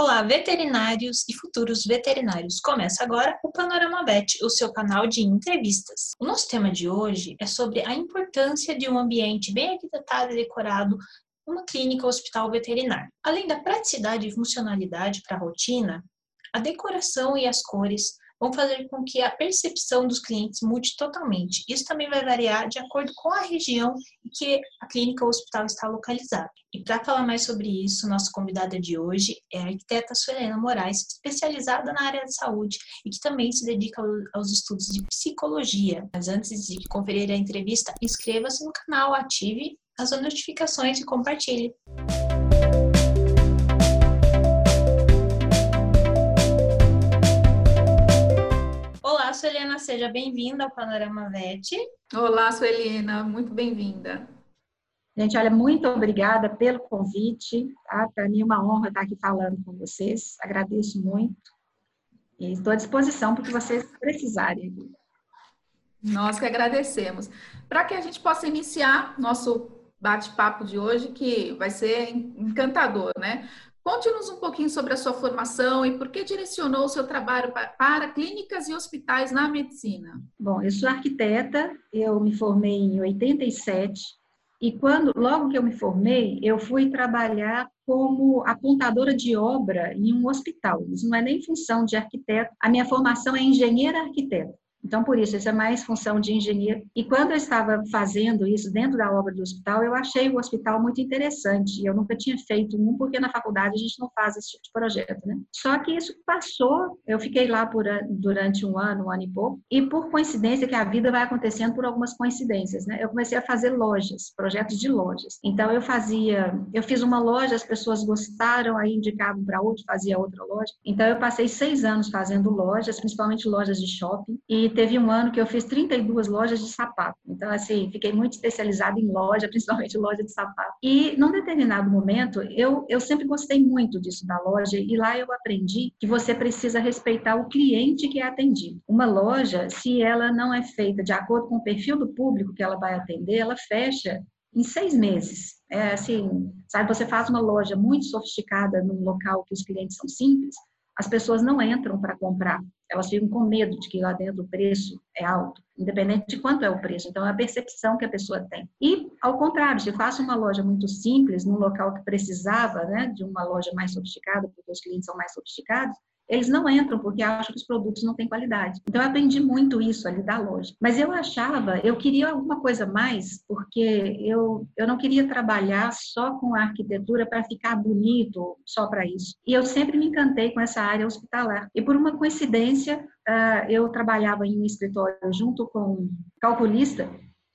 Olá, veterinários e futuros veterinários. Começa agora o Panorama Vet, o seu canal de entrevistas. O nosso tema de hoje é sobre a importância de um ambiente bem arquitetado e decorado numa clínica ou hospital veterinário. Além da praticidade e funcionalidade para a rotina, a decoração e as cores vão fazer com que a percepção dos clientes mude totalmente. Isso também vai variar de acordo com a região em que a clínica ou hospital está localizado. E para falar mais sobre isso, nossa convidada de hoje é a arquiteta Suelena Moraes, especializada na área de saúde e que também se dedica aos estudos de psicologia. Mas antes de conferir a entrevista, inscreva-se no canal, ative as notificações e compartilhe. Suelina, seja bem-vinda ao Panorama VET. Olá, Suelina, muito bem-vinda. Gente, olha, muito obrigada pelo convite. Tá? Para mim é uma honra estar aqui falando com vocês. Agradeço muito. E estou à disposição para o que vocês precisarem. Nós que agradecemos. Para que a gente possa iniciar nosso bate-papo de hoje, que vai ser encantador, né? Conte-nos um pouquinho sobre a sua formação e por que direcionou o seu trabalho para clínicas e hospitais na medicina. Bom, eu sou arquiteta, eu me formei em 87 e quando logo que eu me formei, eu fui trabalhar como apontadora de obra em um hospital. Isso não é nem função de arquiteto. A minha formação é engenheira arquiteta. Então, por isso, isso é mais função de engenheiro. E quando eu estava fazendo isso dentro da obra do hospital, eu achei o hospital muito interessante. Eu nunca tinha feito um, porque na faculdade a gente não faz esse tipo de projeto, né? Só que isso passou, eu fiquei lá por, durante um ano, um ano e pouco, e por coincidência, que a vida vai acontecendo por algumas coincidências, né? Eu comecei a fazer lojas, projetos de lojas. Então, eu fazia, eu fiz uma loja, as pessoas gostaram, aí indicavam para outro, fazia outra loja. Então, eu passei seis anos fazendo lojas, principalmente lojas de shopping, e teve um ano que eu fiz 32 lojas de sapato. Então, assim, fiquei muito especializada em loja, principalmente loja de sapato. E, num determinado momento, eu, eu sempre gostei muito disso da loja, e lá eu aprendi que você precisa respeitar o cliente que é atendido. Uma loja, se ela não é feita de acordo com o perfil do público que ela vai atender, ela fecha em seis meses. É assim, sabe, você faz uma loja muito sofisticada num local que os clientes são simples, as pessoas não entram para comprar, elas ficam com medo de que lá dentro o preço é alto, independente de quanto é o preço. Então, é a percepção que a pessoa tem. E, ao contrário, se faço uma loja muito simples, num local que precisava né, de uma loja mais sofisticada, porque os clientes são mais sofisticados, eles não entram porque acham que os produtos não têm qualidade. Então, eu aprendi muito isso ali da loja. Mas eu achava, eu queria alguma coisa mais, porque eu, eu não queria trabalhar só com a arquitetura para ficar bonito, só para isso. E eu sempre me encantei com essa área hospitalar. E por uma coincidência, ah, eu trabalhava em um escritório junto com um calculista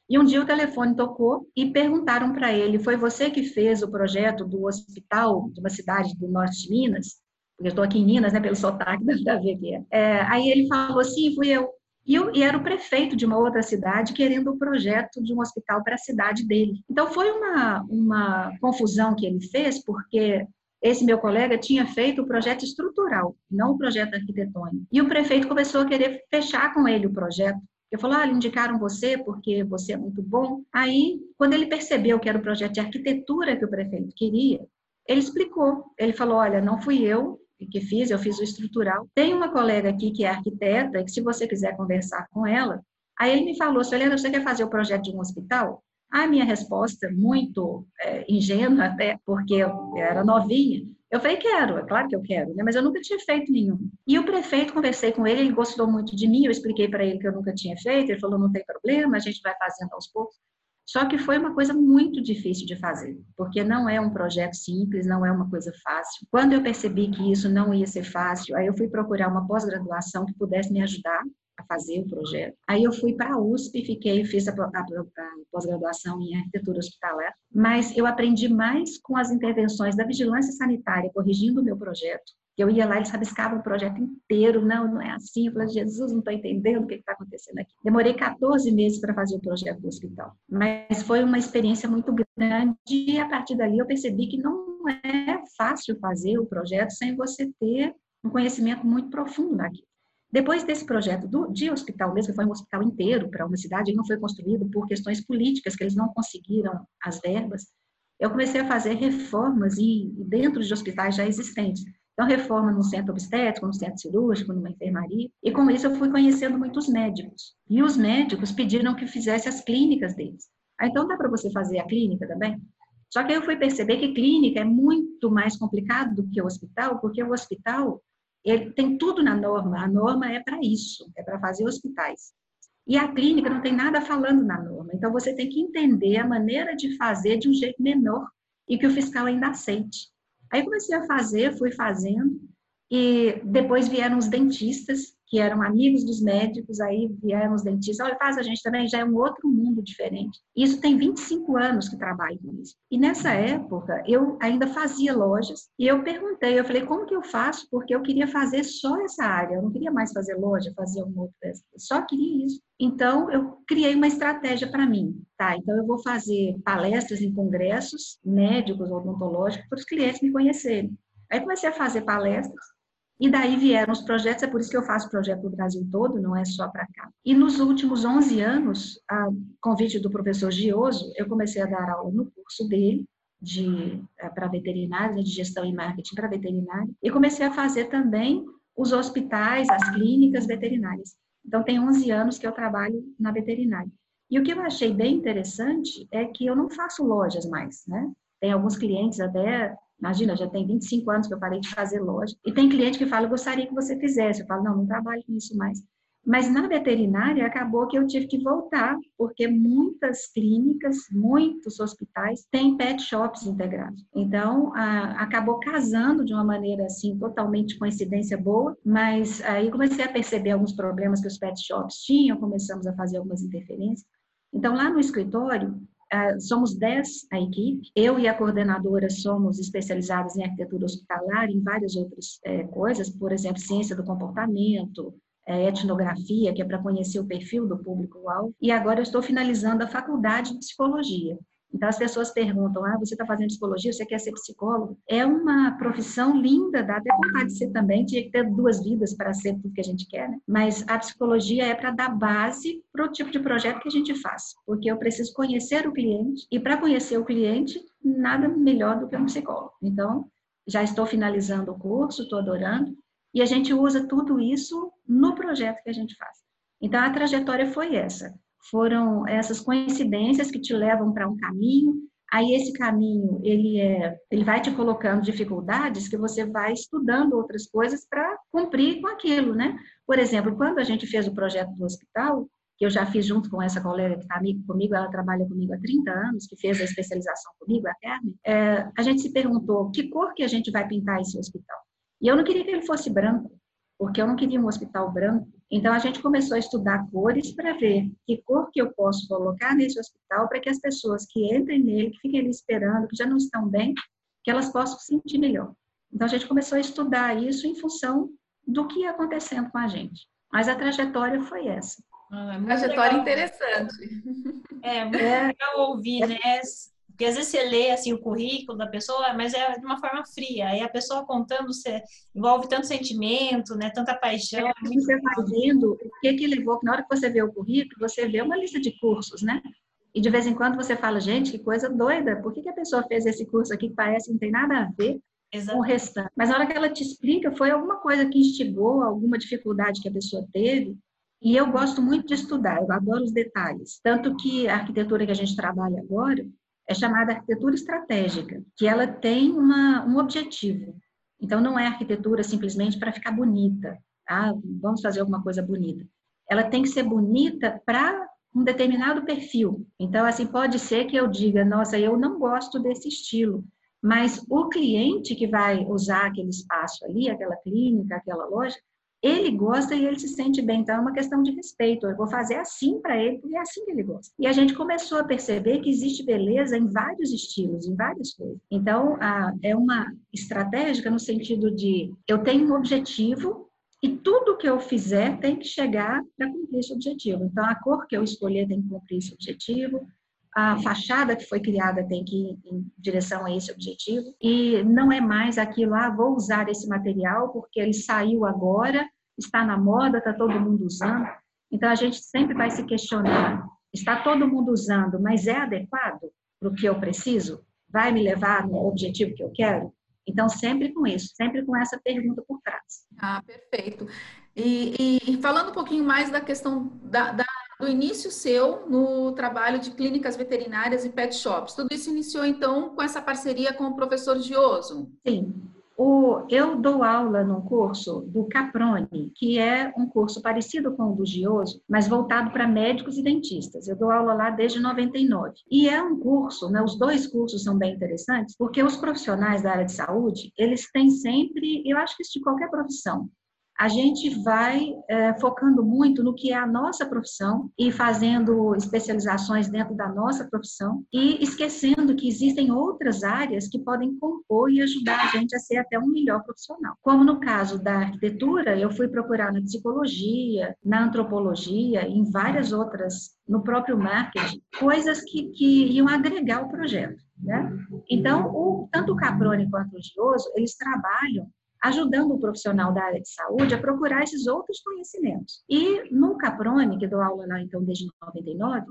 e um dia o telefone tocou e perguntaram para ele: foi você que fez o projeto do hospital de uma cidade do norte de Minas? Porque eu estou aqui em Minas, né, pelo sotaque, da que é. Aí ele falou assim, fui eu. E, eu, e era o prefeito de uma outra cidade querendo o projeto de um hospital para a cidade dele. Então foi uma, uma confusão que ele fez, porque esse meu colega tinha feito o projeto estrutural, não o projeto arquitetônico. E o prefeito começou a querer fechar com ele o projeto. Eu falei, ah, indicaram você porque você é muito bom. Aí, quando ele percebeu que era o projeto de arquitetura que o prefeito queria, ele explicou. Ele falou, olha, não fui eu, que fiz, eu fiz o estrutural. Tem uma colega aqui que é arquiteta, que se você quiser conversar com ela, aí ele me falou, Helena, você quer fazer o projeto de um hospital? A minha resposta, muito é, ingênua até, porque eu era novinha, eu falei, quero, é claro que eu quero, né? mas eu nunca tinha feito nenhum. E o prefeito, conversei com ele, ele gostou muito de mim, eu expliquei para ele que eu nunca tinha feito, ele falou, não tem problema, a gente vai fazendo aos poucos. Só que foi uma coisa muito difícil de fazer, porque não é um projeto simples, não é uma coisa fácil. Quando eu percebi que isso não ia ser fácil, aí eu fui procurar uma pós-graduação que pudesse me ajudar a fazer o projeto. Aí eu fui para a USP, fiquei, fiz a, a, a pós-graduação em arquitetura hospitalar, mas eu aprendi mais com as intervenções da vigilância sanitária corrigindo o meu projeto eu ia lá, eles rabiscavam o projeto inteiro. Não, não é assim. Eu falei, Jesus, não estou entendendo o que está acontecendo aqui. Demorei 14 meses para fazer o projeto do hospital. Mas foi uma experiência muito grande e a partir dali eu percebi que não é fácil fazer o projeto sem você ter um conhecimento muito profundo daquilo. Depois desse projeto do, de hospital mesmo, que foi um hospital inteiro para uma cidade, ele não foi construído por questões políticas, que eles não conseguiram as verbas, eu comecei a fazer reformas e, dentro de hospitais já existentes. Então, reforma no centro obstétrico, no centro cirúrgico, numa enfermaria. E com isso eu fui conhecendo muitos médicos. E os médicos pediram que fizesse as clínicas deles. Ah, então dá para você fazer a clínica também? Só que aí eu fui perceber que clínica é muito mais complicado do que o hospital, porque o hospital ele tem tudo na norma. A norma é para isso, é para fazer hospitais. E a clínica não tem nada falando na norma. Então você tem que entender a maneira de fazer de um jeito menor e que o fiscal ainda aceite. Aí comecei a fazer, fui fazendo, e depois vieram os dentistas, que eram amigos dos médicos, aí vieram os dentistas, olha, faz a gente também, já é um outro mundo diferente. Isso tem 25 anos que trabalho com isso. E nessa época, eu ainda fazia lojas, e eu perguntei, eu falei, como que eu faço? Porque eu queria fazer só essa área, eu não queria mais fazer loja, fazer uma outra, só queria isso. Então, eu criei uma estratégia para mim, tá? Então, eu vou fazer palestras em congressos médicos, odontológicos, para os clientes me conhecerem. Aí comecei a fazer palestras, e daí vieram os projetos, é por isso que eu faço projeto no Brasil todo, não é só para cá. E nos últimos 11 anos, a convite do professor Gioso, eu comecei a dar aula no curso dele, de eh, para veterinários, de gestão e marketing para veterinário, e comecei a fazer também os hospitais, as clínicas veterinárias. Então, tem 11 anos que eu trabalho na veterinária. E o que eu achei bem interessante é que eu não faço lojas mais, né? Tem alguns clientes até Imagina, já tem 25 anos que eu parei de fazer loja. E tem cliente que fala, eu gostaria que você fizesse. Eu falo, não, não trabalho com isso mais. Mas na veterinária acabou que eu tive que voltar, porque muitas clínicas, muitos hospitais têm pet shops integrados. Então, a, acabou casando de uma maneira assim, totalmente coincidência boa, mas aí comecei a perceber alguns problemas que os pet shops tinham, começamos a fazer algumas interferências. Então, lá no escritório, ah, somos 10 a equipe, eu e a coordenadora somos especializadas em arquitetura hospitalar, em várias outras é, coisas, por exemplo, ciência do comportamento, é, etnografia, que é para conhecer o perfil do público-alvo, e agora eu estou finalizando a faculdade de psicologia. Então, as pessoas perguntam: ah, você está fazendo psicologia, você quer ser psicólogo? É uma profissão linda, dá até vontade de ser também, tinha que ter duas vidas para ser tudo que a gente quer, né? Mas a psicologia é para dar base para o tipo de projeto que a gente faz, porque eu preciso conhecer o cliente, e para conhecer o cliente, nada melhor do que um psicólogo. Então, já estou finalizando o curso, estou adorando, e a gente usa tudo isso no projeto que a gente faz. Então, a trajetória foi essa foram essas coincidências que te levam para um caminho. Aí esse caminho ele é, ele vai te colocando dificuldades que você vai estudando outras coisas para cumprir com aquilo, né? Por exemplo, quando a gente fez o projeto do hospital, que eu já fiz junto com essa colega que está comigo, ela trabalha comigo há 30 anos, que fez a especialização comigo, a Carmen, é, a gente se perguntou que cor que a gente vai pintar esse hospital. E eu não queria que ele fosse branco, porque eu não queria um hospital branco. Então a gente começou a estudar cores para ver que cor que eu posso colocar nesse hospital para que as pessoas que entrem nele, que fiquem ali esperando, que já não estão bem, que elas possam se sentir melhor. Então a gente começou a estudar isso em função do que ia acontecendo com a gente. Mas a trajetória foi essa. Ah, é trajetória legal. interessante. É, muito é. legal ouvir, né? Porque às vezes você lê assim o currículo da pessoa, mas é de uma forma fria. Aí a pessoa contando você envolve tanto sentimento, né, tanta paixão. É, você vai vendo o que que levou, na hora que você vê o currículo, você vê uma lista de cursos, né? E de vez em quando você fala, gente, que coisa doida, por que, que a pessoa fez esse curso aqui que parece que não tem nada a ver com o restante? Mas na hora que ela te explica, foi alguma coisa que instigou, alguma dificuldade que a pessoa teve, e eu gosto muito de estudar, eu adoro os detalhes. Tanto que a arquitetura que a gente trabalha agora, é chamada arquitetura estratégica, que ela tem uma, um objetivo. Então, não é arquitetura simplesmente para ficar bonita. Ah, vamos fazer alguma coisa bonita. Ela tem que ser bonita para um determinado perfil. Então, assim, pode ser que eu diga, nossa, eu não gosto desse estilo, mas o cliente que vai usar aquele espaço ali, aquela clínica, aquela loja, ele gosta e ele se sente bem. Então, é uma questão de respeito. Eu vou fazer assim para ele, porque é assim que ele gosta. E a gente começou a perceber que existe beleza em vários estilos, em várias coisas. Então, a, é uma estratégica no sentido de eu tenho um objetivo e tudo que eu fizer tem que chegar para cumprir esse objetivo. Então, a cor que eu escolher tem que cumprir esse objetivo, a fachada que foi criada tem que ir em direção a esse objetivo e não é mais aquilo, ah, vou usar esse material porque ele saiu agora está na moda, está todo mundo usando. Então a gente sempre vai se questionar: está todo mundo usando, mas é adequado para o que eu preciso? Vai me levar no objetivo que eu quero? Então, sempre com isso, sempre com essa pergunta por trás. Ah, perfeito. E, e, falando um pouquinho mais da questão da, da, do início seu no trabalho de clínicas veterinárias e pet shops, tudo isso iniciou então com essa parceria com o professor Gioso? Sim, o, eu dou aula num curso do Caprone, que é um curso parecido com o do Gioso, mas voltado para médicos e dentistas. Eu dou aula lá desde 99. E é um curso, né, os dois cursos são bem interessantes, porque os profissionais da área de saúde, eles têm sempre, eu acho que isso de qualquer profissão, a gente vai é, focando muito no que é a nossa profissão e fazendo especializações dentro da nossa profissão e esquecendo que existem outras áreas que podem compor e ajudar a gente a ser até um melhor profissional. Como no caso da arquitetura, eu fui procurar na psicologia, na antropologia, em várias outras, no próprio marketing, coisas que, que iam agregar o projeto. Né? Então, o, tanto o Caprone quanto o Gioso, eles trabalham ajudando o profissional da área de saúde a procurar esses outros conhecimentos. E no Caprone, que dou aula lá então desde 99,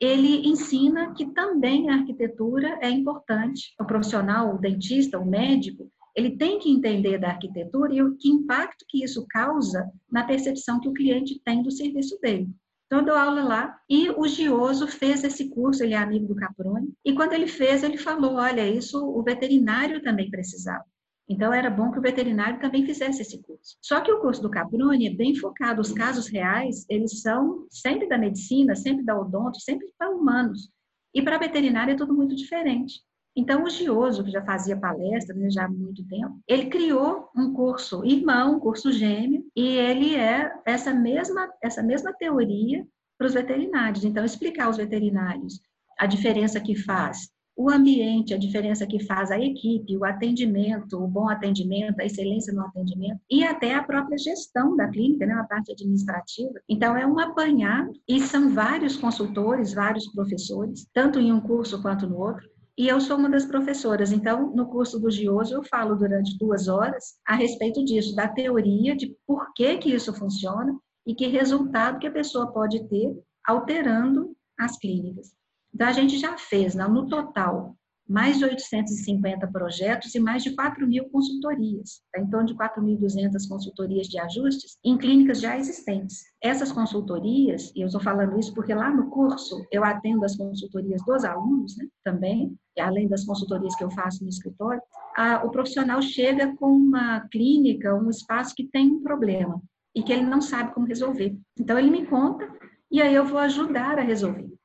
ele ensina que também a arquitetura é importante. O profissional, o dentista, o médico, ele tem que entender da arquitetura e o que impacto que isso causa na percepção que o cliente tem do serviço dele. Então, eu dou aula lá e o Gioso fez esse curso, ele é amigo do Caprone, e quando ele fez, ele falou: olha, isso o veterinário também precisava. Então, era bom que o veterinário também fizesse esse curso. Só que o curso do Caprone é bem focado, os casos reais, eles são sempre da medicina, sempre da odonto, sempre para humanos. E para veterinário é tudo muito diferente. Então, o Gioso, que já fazia palestra né, já há muito tempo, ele criou um curso irmão, um curso gêmeo, e ele é essa mesma, essa mesma teoria para os veterinários. Então, explicar aos veterinários a diferença que faz o ambiente, a diferença que faz a equipe, o atendimento, o bom atendimento, a excelência no atendimento e até a própria gestão da clínica, né, a parte administrativa. Então, é um apanhado e são vários consultores, vários professores, tanto em um curso quanto no outro. E eu sou uma das professoras, então, no curso do Gioso, eu falo durante duas horas a respeito disso, da teoria de por que, que isso funciona e que resultado que a pessoa pode ter alterando as clínicas. Então, a gente já fez, né, no total, mais de 850 projetos e mais de 4 mil consultorias, tá? em torno de 4.200 consultorias de ajustes em clínicas já existentes. Essas consultorias, e eu estou falando isso porque lá no curso eu atendo as consultorias dos alunos né, também, além das consultorias que eu faço no escritório, a, o profissional chega com uma clínica, um espaço que tem um problema e que ele não sabe como resolver. Então, ele me conta e aí eu vou ajudar a resolver.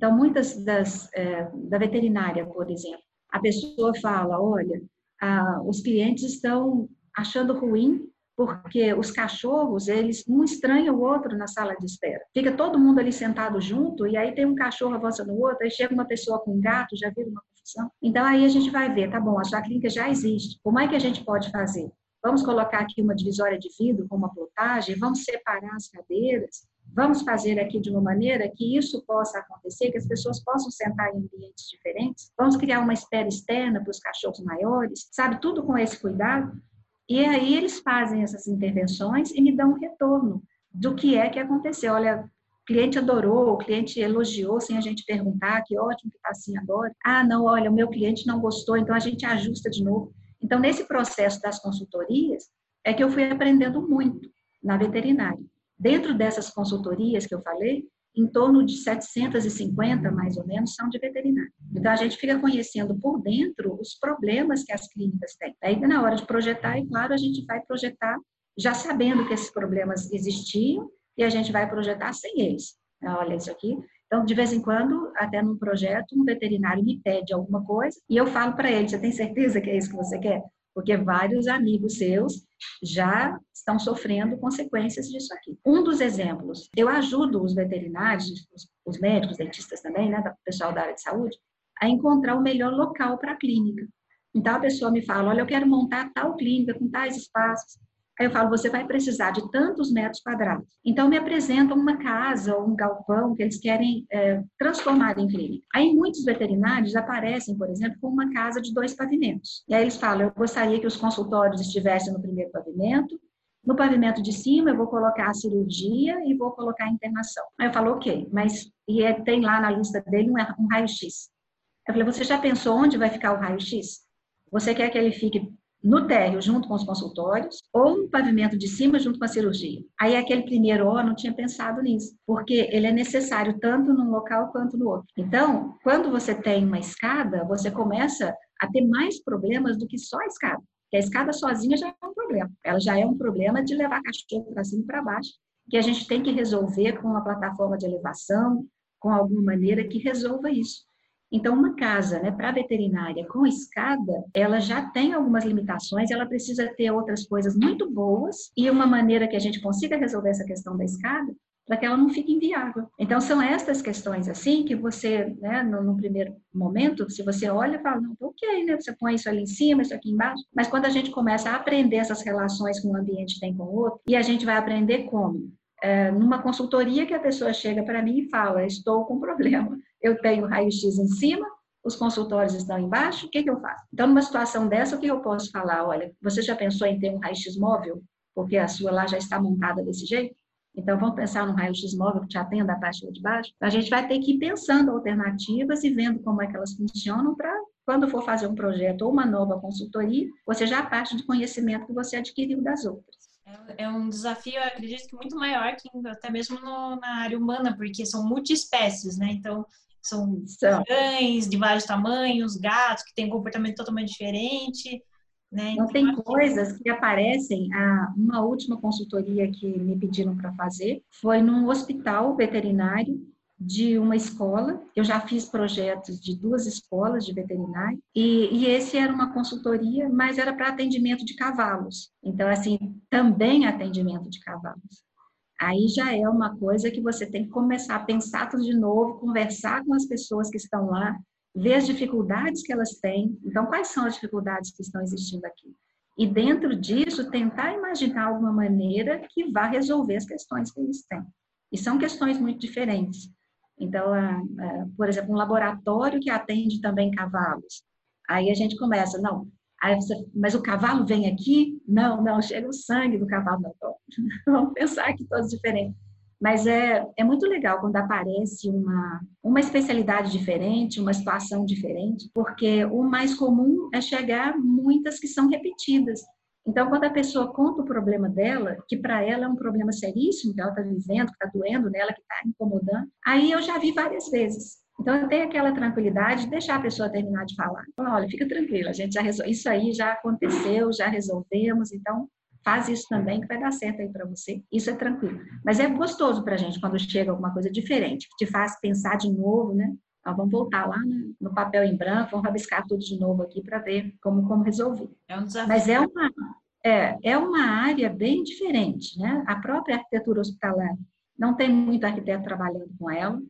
Então, muitas das, é, da veterinária, por exemplo, a pessoa fala, olha, ah, os clientes estão achando ruim porque os cachorros, eles um estranha o outro na sala de espera. Fica todo mundo ali sentado junto e aí tem um cachorro avançando no outro, aí chega uma pessoa com um gato, já vira uma confusão. Então aí a gente vai ver, tá bom, a sua clínica já existe. Como é que a gente pode fazer? Vamos colocar aqui uma divisória de vidro com uma plotagem, vamos separar as cadeiras, Vamos fazer aqui de uma maneira que isso possa acontecer, que as pessoas possam sentar em ambientes diferentes. Vamos criar uma espera externa para os cachorros maiores, sabe? Tudo com esse cuidado. E aí eles fazem essas intervenções e me dão um retorno do que é que aconteceu. Olha, o cliente adorou, o cliente elogiou sem a gente perguntar, que ótimo que está assim agora. Ah, não, olha, o meu cliente não gostou, então a gente ajusta de novo. Então, nesse processo das consultorias, é que eu fui aprendendo muito na veterinária. Dentro dessas consultorias que eu falei, em torno de 750, mais ou menos, são de veterinário. Então, a gente fica conhecendo por dentro os problemas que as clínicas têm. Aí, na hora de projetar, é claro, a gente vai projetar já sabendo que esses problemas existiam e a gente vai projetar sem eles. Olha isso aqui. Então, de vez em quando, até num projeto, um veterinário me pede alguma coisa e eu falo para ele: você tem certeza que é isso que você quer? Porque vários amigos seus já estão sofrendo consequências disso aqui. Um dos exemplos, eu ajudo os veterinários, os, médicos, dentistas também, né, o pessoal da área de saúde, a encontrar o melhor local para a clínica. Então a pessoa me fala, olha, eu quero montar tal clínica com tais espaços. Aí eu falo, você vai precisar de tantos metros quadrados. Então, me apresentam uma casa ou um galpão que eles querem é, transformar em clínica. Aí, muitos veterinários aparecem, por exemplo, com uma casa de dois pavimentos. E aí eles falam, eu gostaria que os consultórios estivessem no primeiro pavimento, no pavimento de cima, eu vou colocar a cirurgia e vou colocar a internação. Aí eu falo, ok, mas e é, tem lá na lista dele um, um raio-x. Eu falei, você já pensou onde vai ficar o raio-x? Você quer que ele fique no térreo junto com os consultórios ou no pavimento de cima junto com a cirurgia. Aí aquele primeiro ó não tinha pensado nisso, porque ele é necessário tanto num local quanto no outro. Então, quando você tem uma escada, você começa a ter mais problemas do que só a escada. Porque a escada sozinha já é um problema. Ela já é um problema de levar cachorro para cima e para baixo, que a gente tem que resolver com uma plataforma de elevação, com alguma maneira que resolva isso. Então, uma casa né, para veterinária com escada, ela já tem algumas limitações, ela precisa ter outras coisas muito boas e uma maneira que a gente consiga resolver essa questão da escada para que ela não fique inviável. Então, são estas questões assim que você, né, no, no, primeiro momento, se você olha e fala, não, tá ok, né, você põe isso ali em cima, isso aqui embaixo, mas quando a gente começa a aprender essas relações que um ambiente tem com o outro, e a gente vai aprender como? É, numa consultoria que a pessoa chega para mim e fala, estou com problema, eu tenho raio-x em cima, os consultórios estão embaixo, o que, que eu faço? Então, numa situação dessa, o que eu posso falar? Olha, você já pensou em ter um raio-x móvel? Porque a sua lá já está montada desse jeito? Então, vamos pensar num raio-x móvel que te atenda a parte de baixo? A gente vai ter que ir pensando alternativas e vendo como é que elas funcionam para, quando for fazer um projeto ou uma nova consultoria, você já parte do conhecimento que você adquiriu das outras. É, é um desafio, eu acredito que muito maior que até mesmo no, na área humana, porque são multiespécies, né? Então, são, são cães de vários tamanhos, gatos que têm um comportamento totalmente diferente. Né? Não então, tem coisas que aparecem. A, uma última consultoria que me pediram para fazer foi num hospital veterinário de uma escola. Eu já fiz projetos de duas escolas de veterinário e, e esse era uma consultoria, mas era para atendimento de cavalos. Então, assim, também atendimento de cavalos. Aí já é uma coisa que você tem que começar a pensar tudo de novo, conversar com as pessoas que estão lá, ver as dificuldades que elas têm. Então, quais são as dificuldades que estão existindo aqui? E dentro disso, tentar imaginar alguma maneira que vá resolver as questões que eles têm. E são questões muito diferentes. Então, por exemplo, um laboratório que atende também cavalos. Aí a gente começa, não, você, mas o cavalo vem aqui? Não, não, chega o sangue do cavalo. Não, vamos pensar que todos diferentes. Mas é, é muito legal quando aparece uma, uma especialidade diferente, uma situação diferente, porque o mais comum é chegar muitas que são repetidas. Então, quando a pessoa conta o problema dela, que para ela é um problema seríssimo, que ela está vivendo, que está doendo nela, que está incomodando, aí eu já vi várias vezes. Então, eu tenho aquela tranquilidade de deixar a pessoa terminar de falar. Falar, olha, fica tranquila, a gente já resolveu, isso aí já aconteceu, já resolvemos, então faz isso também que vai dar certo aí para você. Isso é tranquilo. Mas é gostoso para a gente quando chega alguma coisa diferente, que te faz pensar de novo, né? Então, vamos voltar lá no, no papel em branco, vamos rabiscar tudo de novo aqui para ver como, como resolver. É um desafio. Mas é uma, é, é uma área bem diferente, né? A própria arquitetura hospitalar não tem muito arquiteto trabalhando com ela.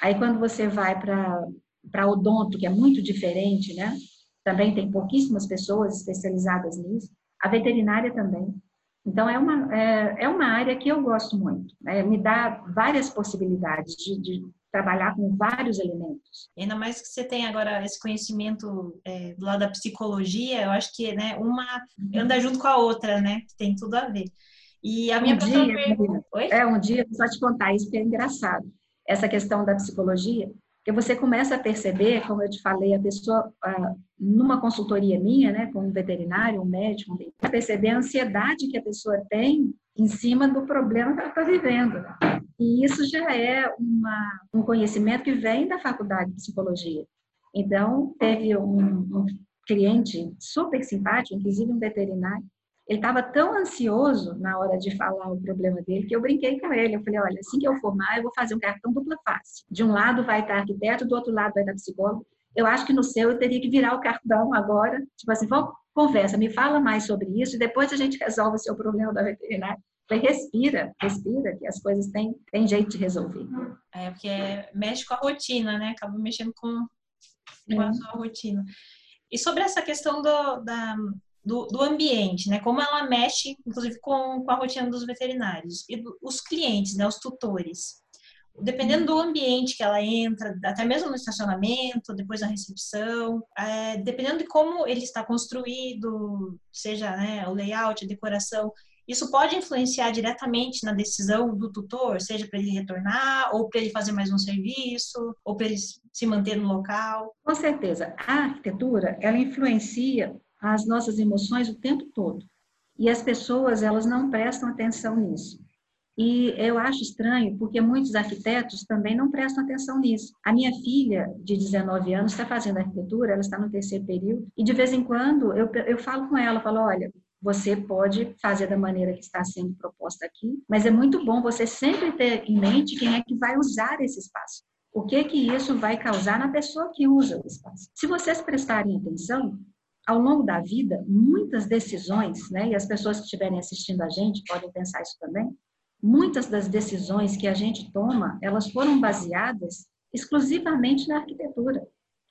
Aí, quando você vai para odonto, que é muito diferente, né? Também tem pouquíssimas pessoas especializadas nisso. A veterinária também. Então, é uma, é, é uma área que eu gosto muito. Né? Me dá várias possibilidades de, de trabalhar com vários elementos. Ainda mais que você tem agora esse conhecimento é, do lado da psicologia, eu acho que né, uma anda junto com a outra, né? Tem tudo a ver. E a minha um dia, pergunta... É, um dia, só te contar isso que é engraçado. Essa questão da psicologia, que você começa a perceber, como eu te falei, a pessoa, ah, numa consultoria minha, né, com um veterinário, um médico, perceber a ansiedade que a pessoa tem em cima do problema que ela está vivendo. E isso já é uma, um conhecimento que vem da faculdade de psicologia. Então, teve um, um cliente super simpático, inclusive um veterinário, ele estava tão ansioso na hora de falar o problema dele que eu brinquei com ele. Eu falei: olha, assim que eu formar, eu vou fazer um cartão dupla face. De um lado vai estar arquiteto, do outro lado vai estar psicólogo. Eu acho que no seu eu teria que virar o cartão agora. Tipo assim, vamos, conversa, me fala mais sobre isso e depois a gente resolve o seu problema da veterinária. Falei, respira, respira, que as coisas têm, têm jeito de resolver. É, porque mexe com a rotina, né? Acaba mexendo com, com é. a sua rotina. E sobre essa questão do, da, do, do, ambiente, né? Como ela mexe, inclusive, com, com a rotina dos veterinários e do, os clientes, né? Os tutores. Dependendo do ambiente que ela entra, até mesmo no estacionamento, depois na recepção, é, dependendo de como ele está construído, seja né, o layout, a decoração, isso pode influenciar diretamente na decisão do tutor, seja para ele retornar, ou para ele fazer mais um serviço, ou para ele se manter no local? Com certeza. A arquitetura, ela influencia as nossas emoções o tempo todo. E as pessoas, elas não prestam atenção nisso. E eu acho estranho, porque muitos arquitetos também não prestam atenção nisso. A minha filha, de 19 anos, está fazendo arquitetura, ela está no terceiro período, e de vez em quando eu, eu falo com ela, falo, olha, você pode fazer da maneira que está sendo proposta aqui, mas é muito bom você sempre ter em mente quem é que vai usar esse espaço. O que que isso vai causar na pessoa que usa o espaço? Se vocês prestarem atenção, ao longo da vida, muitas decisões, né, e as pessoas que estiverem assistindo a gente podem pensar isso também, muitas das decisões que a gente toma, elas foram baseadas exclusivamente na arquitetura.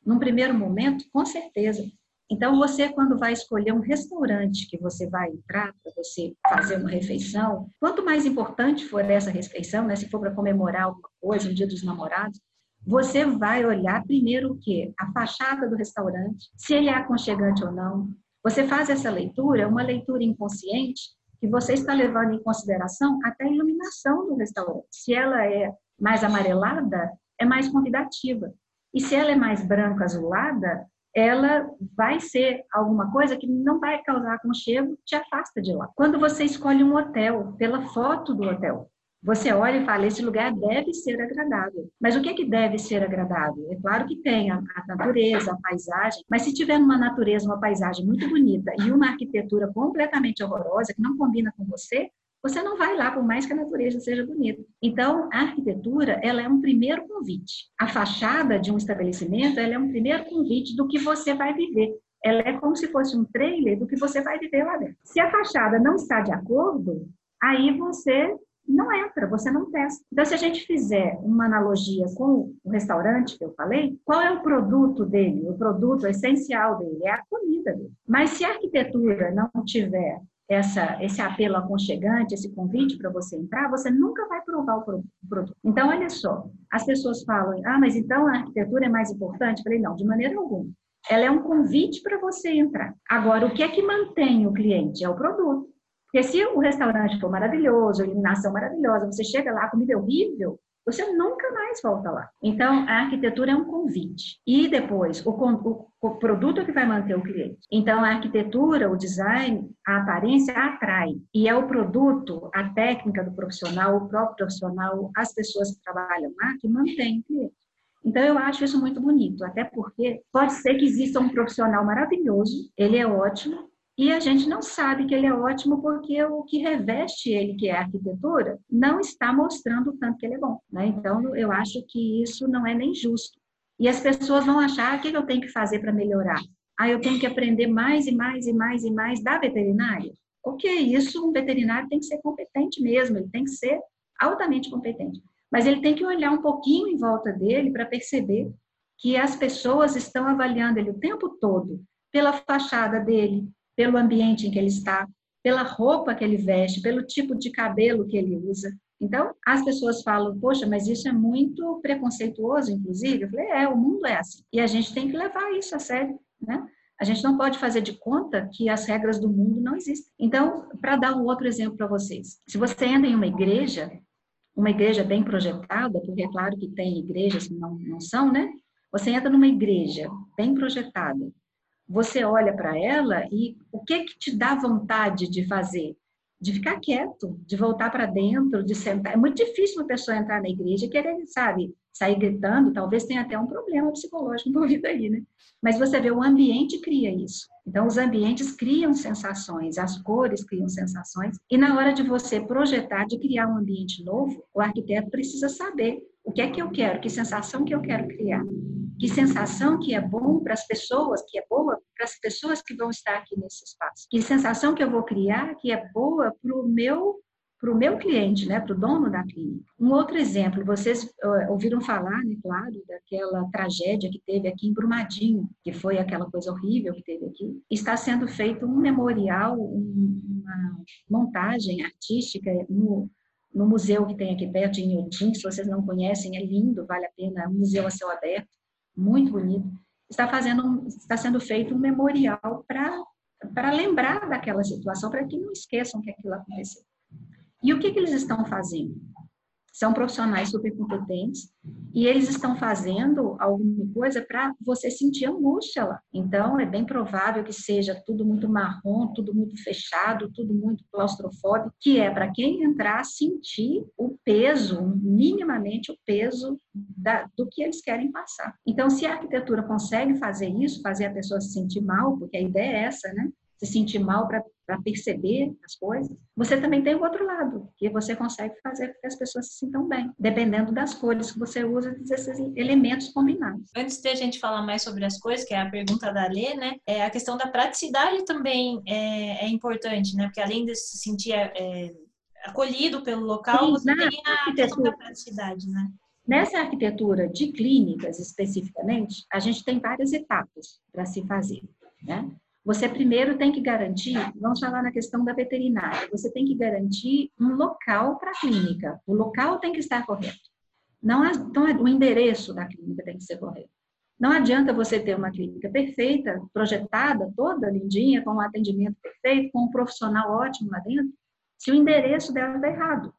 Num primeiro momento, com certeza. Então, você, quando vai escolher um restaurante que você vai entrar para você fazer uma refeição, quanto mais importante for essa refeição, né, se for para comemorar alguma coisa, um dia dos namorados, você vai olhar primeiro o quê? A fachada do restaurante, se ele é aconchegante ou não. Você faz essa leitura, uma leitura inconsciente, que você está levando em consideração até a iluminação do restaurante. Se ela é mais amarelada, é mais convidativa. E se ela é mais branca, azulada, ela vai ser alguma coisa que não vai causar aconchego, te afasta de lá. Quando você escolhe um hotel, pela foto do hotel, você olha e fala, esse lugar deve ser agradável. Mas o que, é que deve ser agradável? É claro que tem a, a natureza, a paisagem, mas se tiver uma natureza, uma paisagem muito bonita e uma arquitetura completamente horrorosa, que não combina com você, você não vai lá, por mais que a natureza seja bonita. Então, a arquitetura, ela é um primeiro convite. A fachada de um estabelecimento, ela é um primeiro convite do que você vai viver. Ela é como se fosse um trailer do que você vai viver lá dentro. Se a fachada não está de acordo, aí você não entra, você não testa. Então, se a gente fizer uma analogia com o restaurante que eu falei, qual é o produto dele? O produto essencial dele é a comida dele. Mas se a arquitetura não tiver essa, esse apelo aconchegante, esse convite para você entrar, você nunca vai provar o produto. Então, olha só, as pessoas falam, ah, mas então a arquitetura é mais importante? Eu falei, não, de maneira alguma. Ela é um convite para você entrar. Agora, o que é que mantém o cliente? É o produto. Porque se o restaurante for maravilhoso, a iluminação maravilhosa, você chega lá, a comida é horrível, você nunca mais volta lá. Então, a arquitetura é um convite. E depois, o, o, o, produto que vai manter o cliente. Então, a arquitetura, o design, a aparência atrai. E é o produto, a técnica do profissional, o próprio profissional, as pessoas que trabalham lá, que mantém o cliente. Então, eu acho isso muito bonito, até porque pode ser que exista um profissional maravilhoso, ele é ótimo, e a gente não sabe que ele é ótimo porque o que reveste ele, que é a arquitetura, não está mostrando o tanto que ele é bom. Né? Então, eu acho que isso não é nem justo. E as pessoas vão achar, ah, o que eu tenho que fazer para melhorar? Ah, eu tenho que aprender mais e mais e mais e mais da veterinária? Ok, isso um veterinário tem que ser competente mesmo, ele tem que ser altamente competente. Mas ele tem que olhar um pouquinho em volta dele para perceber que as pessoas estão avaliando ele o tempo todo pela fachada dele, pelo ambiente em que ele está, pela roupa que ele veste, pelo tipo de cabelo que ele usa. Então, as pessoas falam, poxa, mas isso é muito preconceituoso, inclusive. Eu falei, é, o mundo é assim. E a gente tem que levar isso a sério, né? A gente não pode fazer de conta que as regras do mundo não existem. Então, para dar um outro exemplo para vocês, se você entra em uma igreja, uma igreja bem projetada, porque é claro que tem igrejas que não, não são, né? Você entra numa igreja bem projetada, você olha para ela e o que que te dá vontade de fazer? De ficar quieto, de voltar para dentro, de sentar. É muito difícil uma pessoa entrar na igreja e querer, sabe, sair gritando, talvez tenha até um problema psicológico envolvido aí, né? Mas você vê, o ambiente cria isso. Então, os ambientes criam sensações, as cores criam sensações, e na hora de você projetar, de criar um ambiente novo, o arquiteto precisa saber o que é que eu quero, que sensação que eu quero criar que sensação que é bom para as pessoas, que é boa para as pessoas que vão estar aqui nesse espaço. Que sensação que eu vou criar que é boa para o meu para o meu cliente, né, para o dono da clínica. Um outro exemplo, vocês uh, ouviram falar, né, claro, daquela tragédia que teve aqui em Brumadinho, que foi aquela coisa horrível que teve aqui. Está sendo feito um memorial, um, uma montagem artística no, no museu que tem aqui perto de Inhotim, se vocês não conhecem, é lindo, vale a pena, é um museu a céu aberto muito bonito, está fazendo, está sendo feito um memorial para para lembrar daquela situação, para que não esqueçam que aquilo aconteceu. E o que, que eles estão fazendo? São profissionais super competentes e eles estão fazendo alguma coisa para você sentir angústia lá. Então, é bem provável que seja tudo muito marrom, tudo muito fechado, tudo muito claustrofóbico, que é para quem entrar sentir o peso, minimamente o peso da, do que eles querem passar. Então, se a arquitetura consegue fazer isso, fazer a pessoa se sentir mal, porque a ideia é essa, né? Se sentir mal para perceber as coisas, você também tem o outro lado, que você consegue fazer com que as pessoas se sintam bem, dependendo das cores que você usa, desses elementos combinados. Antes de a gente falar mais sobre as coisas, que é a pergunta da Lê, né, é, a questão da praticidade também é, é importante, né, porque além de se sentir é, acolhido pelo local, Sim, você tem a questão da praticidade, né? Nessa arquitetura de clínicas, especificamente, a gente tem várias etapas para se fazer, né? Você primeiro tem que garantir, vamos falar na questão da veterinária, você tem que garantir um local para a clínica. O local tem que estar correto. Não, então, o endereço da clínica tem que ser correto. Não adianta você ter uma clínica perfeita, projetada, toda lindinha, com um atendimento perfeito, com um profissional ótimo lá dentro, se o endereço dela está errado.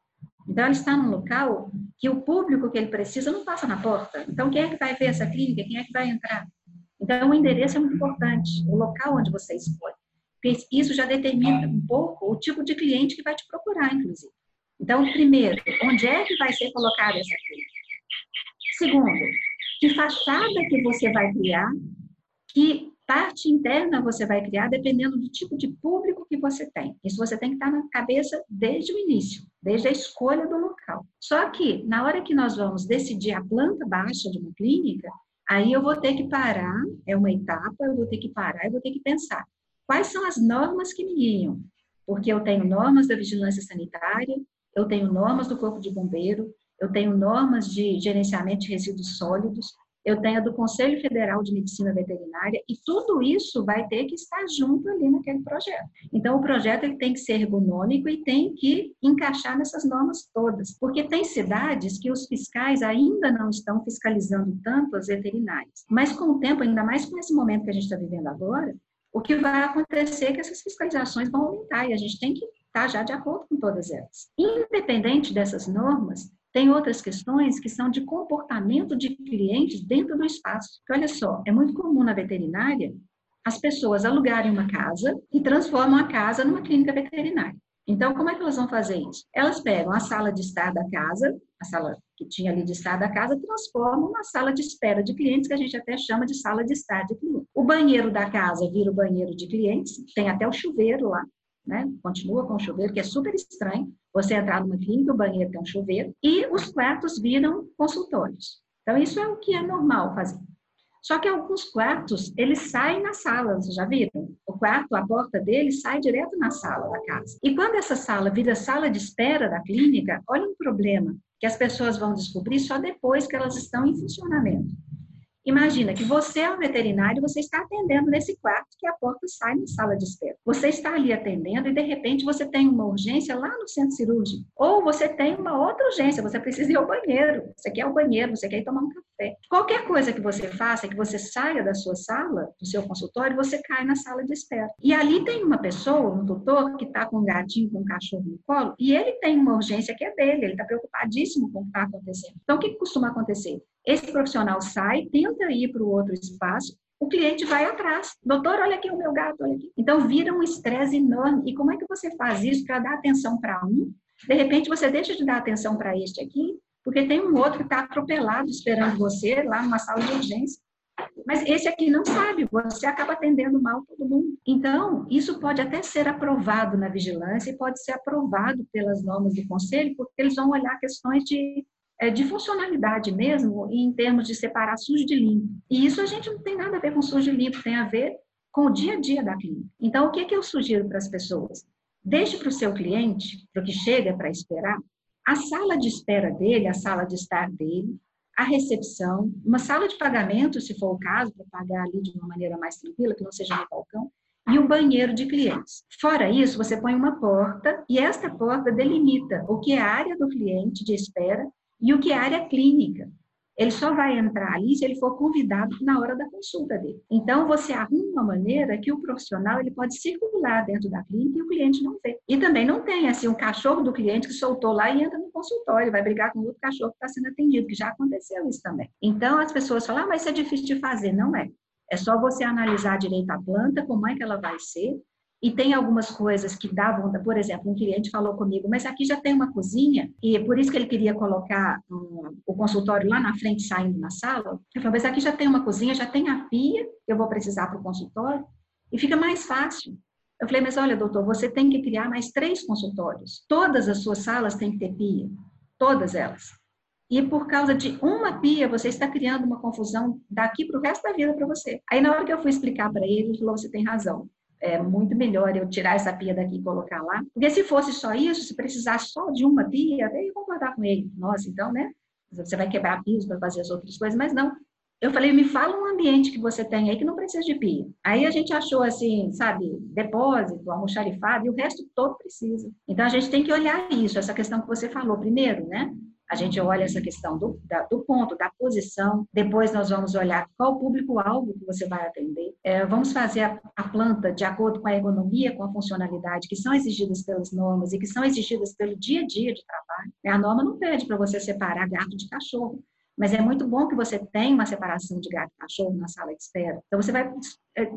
Então, ela está num local que o público que ele precisa não passa na porta. Então, quem é que vai ver essa clínica? Quem é que vai entrar? Então, o endereço é muito importante, o local onde você expõe. Porque isso já determina um pouco o tipo de cliente que vai te procurar, inclusive. Então, primeiro, onde é que vai ser colocada essa clínica? Segundo, que fachada que você vai criar, que parte interna você vai criar, dependendo do tipo de público que você tem. Isso você tem que estar na cabeça desde o início, desde a escolha do local. Só que, na hora que nós vamos decidir a planta baixa de uma clínica, Aí eu vou ter que parar, é uma etapa, eu vou ter que parar, eu vou ter que pensar quais são as normas que me guiam, porque eu tenho normas da vigilância sanitária, eu tenho normas do corpo de bombeiro, eu tenho normas de gerenciamento de resíduos sólidos, eu tenho do Conselho Federal de Medicina Veterinária, e tudo isso vai ter que estar junto ali naquele projeto. Então, o projeto ele tem que ser ergonômico e tem que encaixar nessas normas todas, porque tem cidades que os fiscais ainda não estão fiscalizando tanto as veterinárias. Mas com o tempo, ainda mais com esse momento que a gente está vivendo agora, o que vai acontecer é que essas fiscalizações vão aumentar e a gente tem que estar já de acordo com todas elas. Independente dessas normas, tem outras questões que são de comportamento de clientes dentro do espaço. Olha só, é muito comum na veterinária as pessoas alugarem uma casa e transformam a casa numa clínica veterinária. Então, como é que elas vão fazer isso? Elas pegam a sala de estar da casa, a sala que tinha ali de estar da casa, transformam numa sala de espera de clientes, que a gente até chama de sala de estar de clientes. O banheiro da casa vira o banheiro de clientes, tem até o chuveiro lá, né? Continua com o chuveiro, que é super estranho. Você entrar numa clínica, o banheiro tem um chuveiro, e os quartos viram consultórios. Então, isso é o que é normal fazer. Só que alguns quartos, eles saem na sala, vocês já viram? O quarto, a porta dele sai direto na sala da casa. E quando essa sala vira sala de espera da clínica, olha um problema que as pessoas vão descobrir só depois que elas estão em funcionamento. Imagina que você é um veterinário, você está atendendo nesse quarto que a porta sai na sala de espera. Você está ali atendendo e de repente você tem uma urgência lá no centro cirúrgico. Ou você tem uma outra urgência, você precisa ir ao banheiro. Você quer ir ao banheiro, você quer ir tomar um café. Qualquer coisa que você faça, que você saia da sua sala, do seu consultório, você cai na sala de espera. E ali tem uma pessoa, um doutor, que está com um gatinho, com um cachorro no colo, e ele tem uma urgência que é dele, ele está preocupadíssimo com o que está acontecendo. Então, o que costuma acontecer? Esse profissional sai, tenta ir para o outro espaço, o cliente vai atrás. Doutor, olha aqui o meu gato, olha aqui. Então vira um estresse enorme. E como é que você faz isso para dar atenção para um? De repente você deixa de dar atenção para este aqui, porque tem um outro que está atropelado esperando você lá numa sala de urgência. Mas esse aqui não sabe, você acaba atendendo mal todo mundo. Então, isso pode até ser aprovado na vigilância e pode ser aprovado pelas normas do conselho, porque eles vão olhar questões de é, de funcionalidade mesmo, em termos de separar sujo de limpo. E isso a gente não tem nada a ver com sujo de limpo, tem a ver com o dia a dia da clínica. Então, o que, que eu sugiro para as pessoas? Deixe para o seu cliente, para o que chega para esperar, a sala de espera dele, a sala de estar dele, a recepção, uma sala de pagamento, se for o caso, para pagar ali de uma maneira mais tranquila, que não seja no balcão, e o banheiro de clientes. Fora isso, você põe uma porta e esta porta delimita o que é a área do cliente de espera e o que é área clínica. Ele só vai entrar ali se ele for convidado na hora da consulta dele. Então, você arruma uma maneira que o profissional ele pode circular dentro da clínica e o cliente não vê. E também não tem assim um cachorro do cliente que soltou lá e entra no consultório, vai brigar com outro cachorro que está sendo atendido, que já aconteceu isso também. Então, as pessoas falam, ah, mas isso é difícil de fazer. Não é. É só você analisar direito a planta, como é que ela vai ser, e tem algumas coisas que vontade. Por exemplo, um cliente falou comigo, mas aqui já tem uma cozinha, e por isso que ele queria colocar um, o consultório lá na frente, saindo na sala. Eu falei, mas aqui já tem uma cozinha, já tem a pia eu vou precisar para o consultório, e fica mais fácil. Eu falei, mas olha, doutor, você tem que criar mais três consultórios. Todas as suas salas têm que ter pia. Todas elas. E por causa de uma pia, você está criando uma confusão daqui para o resto da vida para você. Aí, na hora que eu fui explicar para ele, ele falou: você tem razão é muito melhor eu tirar essa pia daqui e colocar lá. Porque se fosse só isso, se precisasse só de uma pia, até ia concordar com ele. Nossa, então, né? Você vai quebrar pios para fazer as outras coisas, mas não. Eu falei, me fala um ambiente que você tem aí que não precisa de pia. Aí a gente achou assim, sabe, depósito, almoxarifado, e o resto todo precisa. Então a gente tem que olhar isso, essa questão que você falou primeiro, né? A gente olha essa questão do, da, do ponto, da posição, depois nós vamos olhar qual público-alvo que você vai atender. É, vamos fazer a, a, planta de acordo com a ergonomia, com a funcionalidade que são exigidas pelas normas e que são exigidas pelo dia a dia de trabalho. A norma não pede para você separar gato de cachorro. Mas é muito bom que você tenha uma separação de gato e cachorro na sala de espera. Então, você vai é,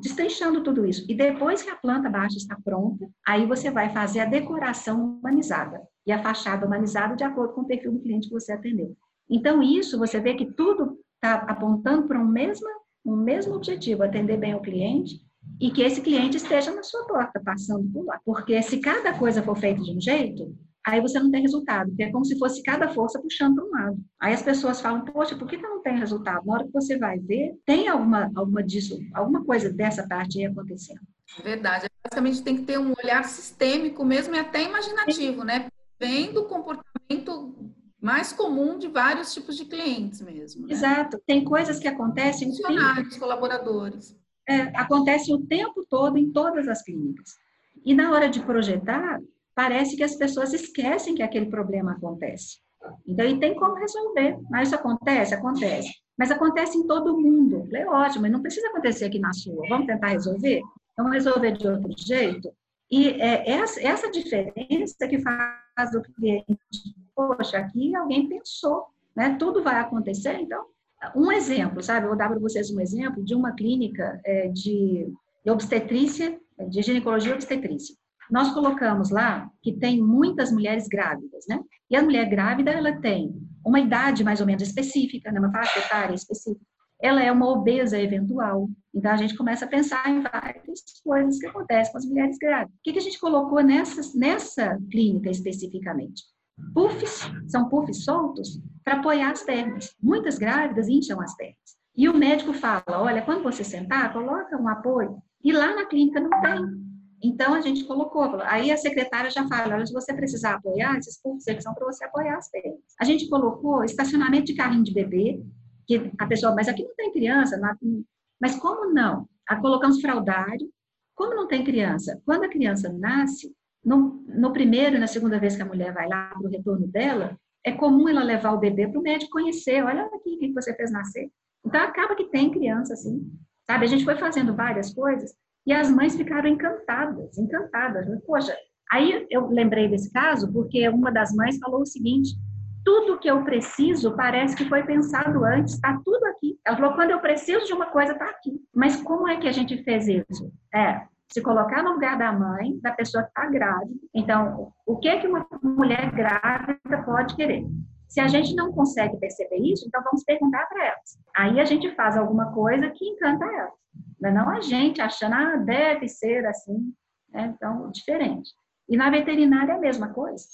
destrinchando tudo isso. E depois que a planta baixa está pronta, aí você vai fazer a decoração humanizada e a fachada humanizada de acordo com o perfil do cliente que você atendeu. Então, isso, você vê que tudo está apontando para um mesmo, um mesmo objetivo, atender bem o cliente e que esse cliente esteja na sua porta, passando por lá. Porque se cada coisa for feita de um jeito, aí você não tem resultado, porque é como se fosse cada força puxando para um lado. Aí as pessoas falam, poxa, por que, não tem resultado? Na hora que você vai ver, tem alguma, alguma disso, alguma coisa dessa parte aí acontecendo. Verdade. Basicamente tem que ter um olhar sistêmico mesmo e até imaginativo, né? Vendo o comportamento mais comum de vários tipos de clientes mesmo. Né? Exato. Tem coisas que acontecem... Funcionários, colaboradores. É, acontece o tempo todo em todas as clínicas. E na hora de projetar, parece que as pessoas esquecem que aquele problema acontece. Então, e tem como resolver. Mas isso acontece? Acontece. Mas acontece em todo mundo. É ótimo, mas não precisa acontecer aqui na sua. Vamos tentar resolver? Vamos resolver de outro jeito? E é essa, essa diferença que faz o cliente, poxa, aqui alguém pensou, né? Tudo vai acontecer, então, um exemplo, sabe? Eu vou dar para vocês um exemplo de uma clínica é, de obstetrícia, de ginecologia e obstetrícia nós colocamos lá que tem muitas mulheres grávidas, né? E a mulher grávida, ela tem uma idade mais ou menos específica, né? uma faixa etária específica. Ela é uma obesa eventual. Então, a gente começa a pensar em várias coisas que acontecem com as mulheres grávidas. O que, que a gente colocou nessa, nessa clínica especificamente? Puffs, são puffs soltos para apoiar as pernas. Muitas grávidas incham as pernas. E o médico fala, olha, quando você sentar, coloca um apoio. E lá na clínica não tem. Então, a gente colocou, aí a secretária já fala, olha, se você precisar apoiar, esses pontos eles são para você apoiar as pernas. A gente colocou estacionamento de carrinho de bebê, que a pessoa, mas aqui não tem criança, não, mas como não? A colocamos fraldário, como não tem criança? Quando a criança nasce, no, no primeiro e na segunda vez que a mulher vai lá para o retorno dela, é comum ela levar o bebê para o médico conhecer, olha aqui o que você fez nascer. Então, acaba que tem criança, assim, sabe? A gente foi fazendo várias coisas, e as mães ficaram encantadas, encantadas. Poxa, aí eu lembrei desse caso porque uma das mães falou o seguinte: tudo que eu preciso parece que foi pensado antes, está tudo aqui. Ela falou: quando eu preciso de uma coisa, está aqui. Mas como é que a gente fez isso? É, se colocar no lugar da mãe, da pessoa que está grávida. Então, o que que uma mulher grávida pode querer? Se a gente não consegue perceber isso, então vamos perguntar para elas. Aí a gente faz alguma coisa que encanta elas. Não, é não a gente achando, ah, deve ser assim. Né? Então, diferente. E na veterinária é a mesma coisa.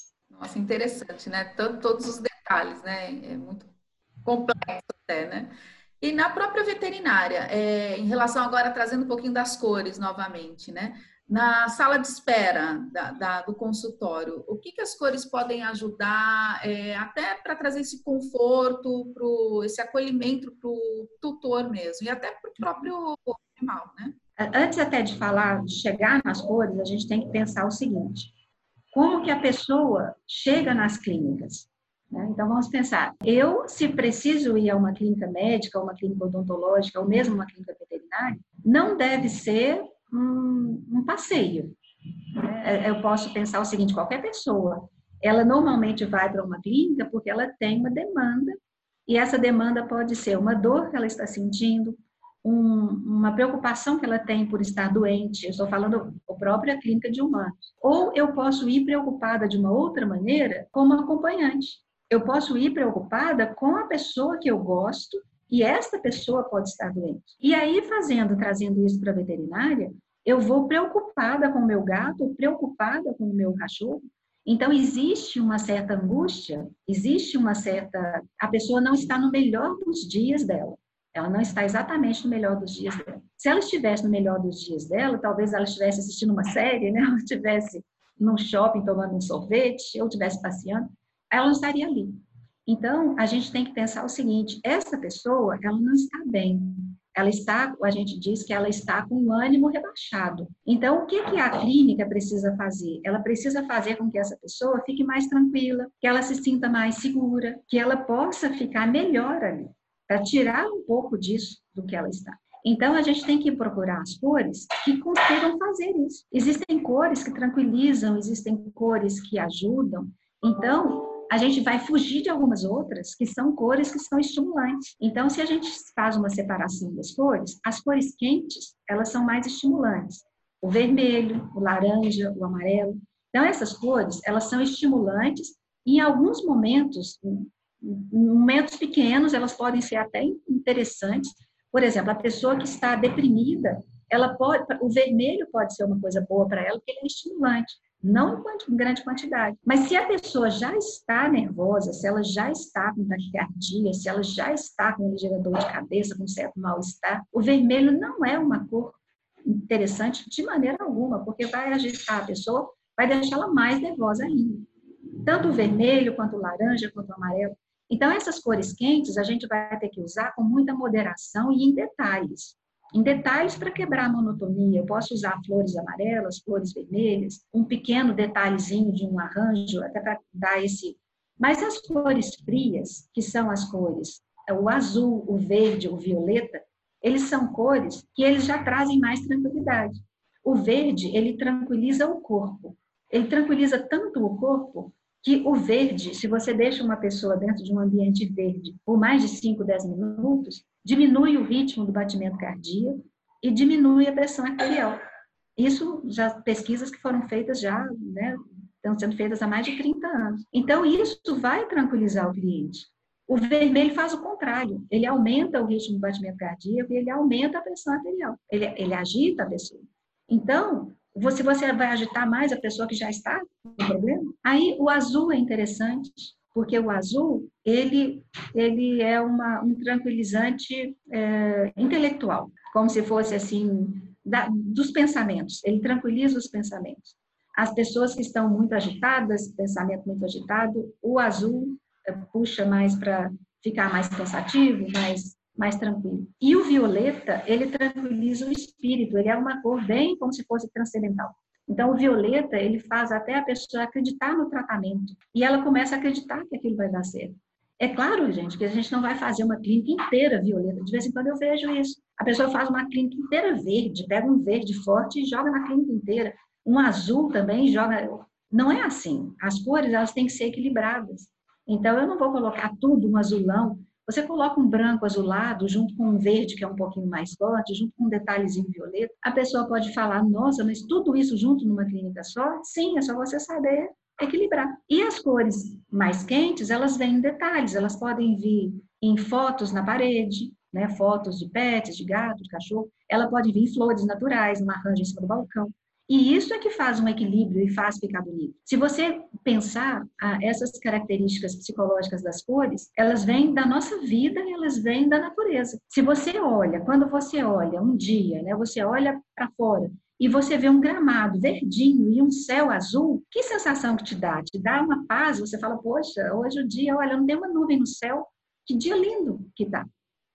Nossa, interessante, né? Todos os detalhes, né? É muito complexo até, né? E na própria veterinária, é, em relação agora, trazendo um pouquinho das cores novamente, né? Na sala de espera da, da, do consultório, o que, que as cores podem ajudar, é, até para trazer esse conforto, pro, esse acolhimento para o tutor mesmo, e até para o próprio animal, né? Antes até de falar, de chegar nas cores, a gente tem que pensar o seguinte: como que a pessoa chega nas clínicas? Né? Então, vamos pensar, eu, se preciso ir a uma clínica médica, uma clínica odontológica, ou mesmo uma clínica veterinária, não deve ser um, um passeio. Né? Eu posso pensar o seguinte, qualquer pessoa, ela normalmente vai para uma clínica porque ela tem uma demanda, e essa demanda pode ser uma dor que ela está sentindo, um, uma preocupação que ela tem por estar doente, eu estou falando a própria clínica de humanos. Ou eu posso ir preocupada de uma outra maneira como acompanhante. Eu posso ir preocupada com a pessoa que eu gosto e esta pessoa pode estar doente. E aí, fazendo, trazendo isso para a veterinária, eu vou preocupada com o meu gato, preocupada com o meu cachorro. Então, existe uma certa angústia, existe uma certa. A pessoa não está no melhor dos dias dela. Ela não está exatamente no melhor dos dias dela. Se ela estivesse no melhor dos dias dela, talvez ela estivesse assistindo uma série, né? Ela estivesse num shopping tomando um sorvete, ou estivesse passeando, ela não estaria ali. Então, a gente tem que pensar o seguinte: essa pessoa, ela não está bem. Ela está, a gente diz que ela está com o ânimo rebaixado. Então, o que, que a clínica precisa fazer? Ela precisa fazer com que essa pessoa fique mais tranquila, que ela se sinta mais segura, que ela possa ficar melhor ali para tirar um pouco disso do que ela está. Então, a gente tem que procurar as cores que consigam fazer isso. Existem cores que tranquilizam, existem cores que ajudam. Então, a gente vai fugir de algumas outras que são cores que são estimulantes. Então, se a gente faz uma separação das cores, as cores quentes, elas são mais estimulantes. O vermelho, o laranja, o amarelo. Então, essas cores, elas são estimulantes em alguns momentos, momentos pequenos, elas podem ser até interessantes. Por exemplo, a pessoa que está deprimida, ela pode, o vermelho pode ser uma coisa boa para ela, porque ele é estimulante, não em grande quantidade. Mas se a pessoa já está nervosa, se ela já está com taquicardia, se ela já está com um dor de cabeça, com certo mal-estar, o vermelho não é uma cor interessante de maneira alguma, porque vai agitar a pessoa, vai deixá-la mais nervosa ainda. Tanto o vermelho, quanto o laranja, quanto o amarelo. Então, essas cores quentes a gente vai ter que usar com muita moderação e em detalhes. Em detalhes para quebrar a monotonia, eu posso usar flores amarelas, flores vermelhas, um pequeno detalhezinho de um arranjo, até para dar esse. Mas as cores frias, que são as cores, é o azul, o verde, o violeta, eles são cores que eles já trazem mais tranquilidade. O verde, ele tranquiliza o corpo. Ele tranquiliza tanto o corpo que o verde, se você deixa uma pessoa dentro de um ambiente verde por mais de 5, 10 minutos, diminui o ritmo do batimento cardíaco e diminui a pressão arterial. Isso já pesquisas que foram feitas já, né, estão sendo feitas há mais de 30 anos. Então isso vai tranquilizar o cliente. O vermelho faz o contrário, ele aumenta o ritmo do batimento cardíaco e ele aumenta a pressão arterial. Ele, ele agita a pessoa. Então, se você vai agitar mais a pessoa que já está com problema, aí o azul é interessante, porque o azul ele ele é uma, um tranquilizante é, intelectual, como se fosse assim da, dos pensamentos. Ele tranquiliza os pensamentos. As pessoas que estão muito agitadas, pensamento muito agitado, o azul é, puxa mais para ficar mais cansativo, mais mais tranquilo. E o violeta, ele tranquiliza o espírito, ele é uma cor bem como se fosse transcendental. Então, o violeta, ele faz até a pessoa acreditar no tratamento. E ela começa a acreditar que aquilo vai dar certo. É claro, gente, que a gente não vai fazer uma clínica inteira violeta. De vez em quando eu vejo isso. A pessoa faz uma clínica inteira verde, pega um verde forte e joga na clínica inteira. Um azul também joga. Não é assim. As cores, elas têm que ser equilibradas. Então, eu não vou colocar tudo um azulão você coloca um branco azulado junto com um verde que é um pouquinho mais forte, junto com um detalhezinho violeta, a pessoa pode falar: "Nossa, mas tudo isso junto numa clínica só?" Sim, é só você saber equilibrar. E as cores mais quentes, elas vêm em detalhes, elas podem vir em fotos na parede, né, fotos de pets, de gato, de cachorro. Ela pode vir em flores naturais, numa arranjo em cima do balcão. E isso é que faz um equilíbrio e faz ficar bonito. Se você pensar ah, essas características psicológicas das cores, elas vêm da nossa vida e elas vêm da natureza. Se você olha, quando você olha um dia, né, você olha para fora e você vê um gramado verdinho e um céu azul, que sensação que te dá? Te dá uma paz, você fala, poxa, hoje o dia, olha, não tem uma nuvem no céu, que dia lindo que tá.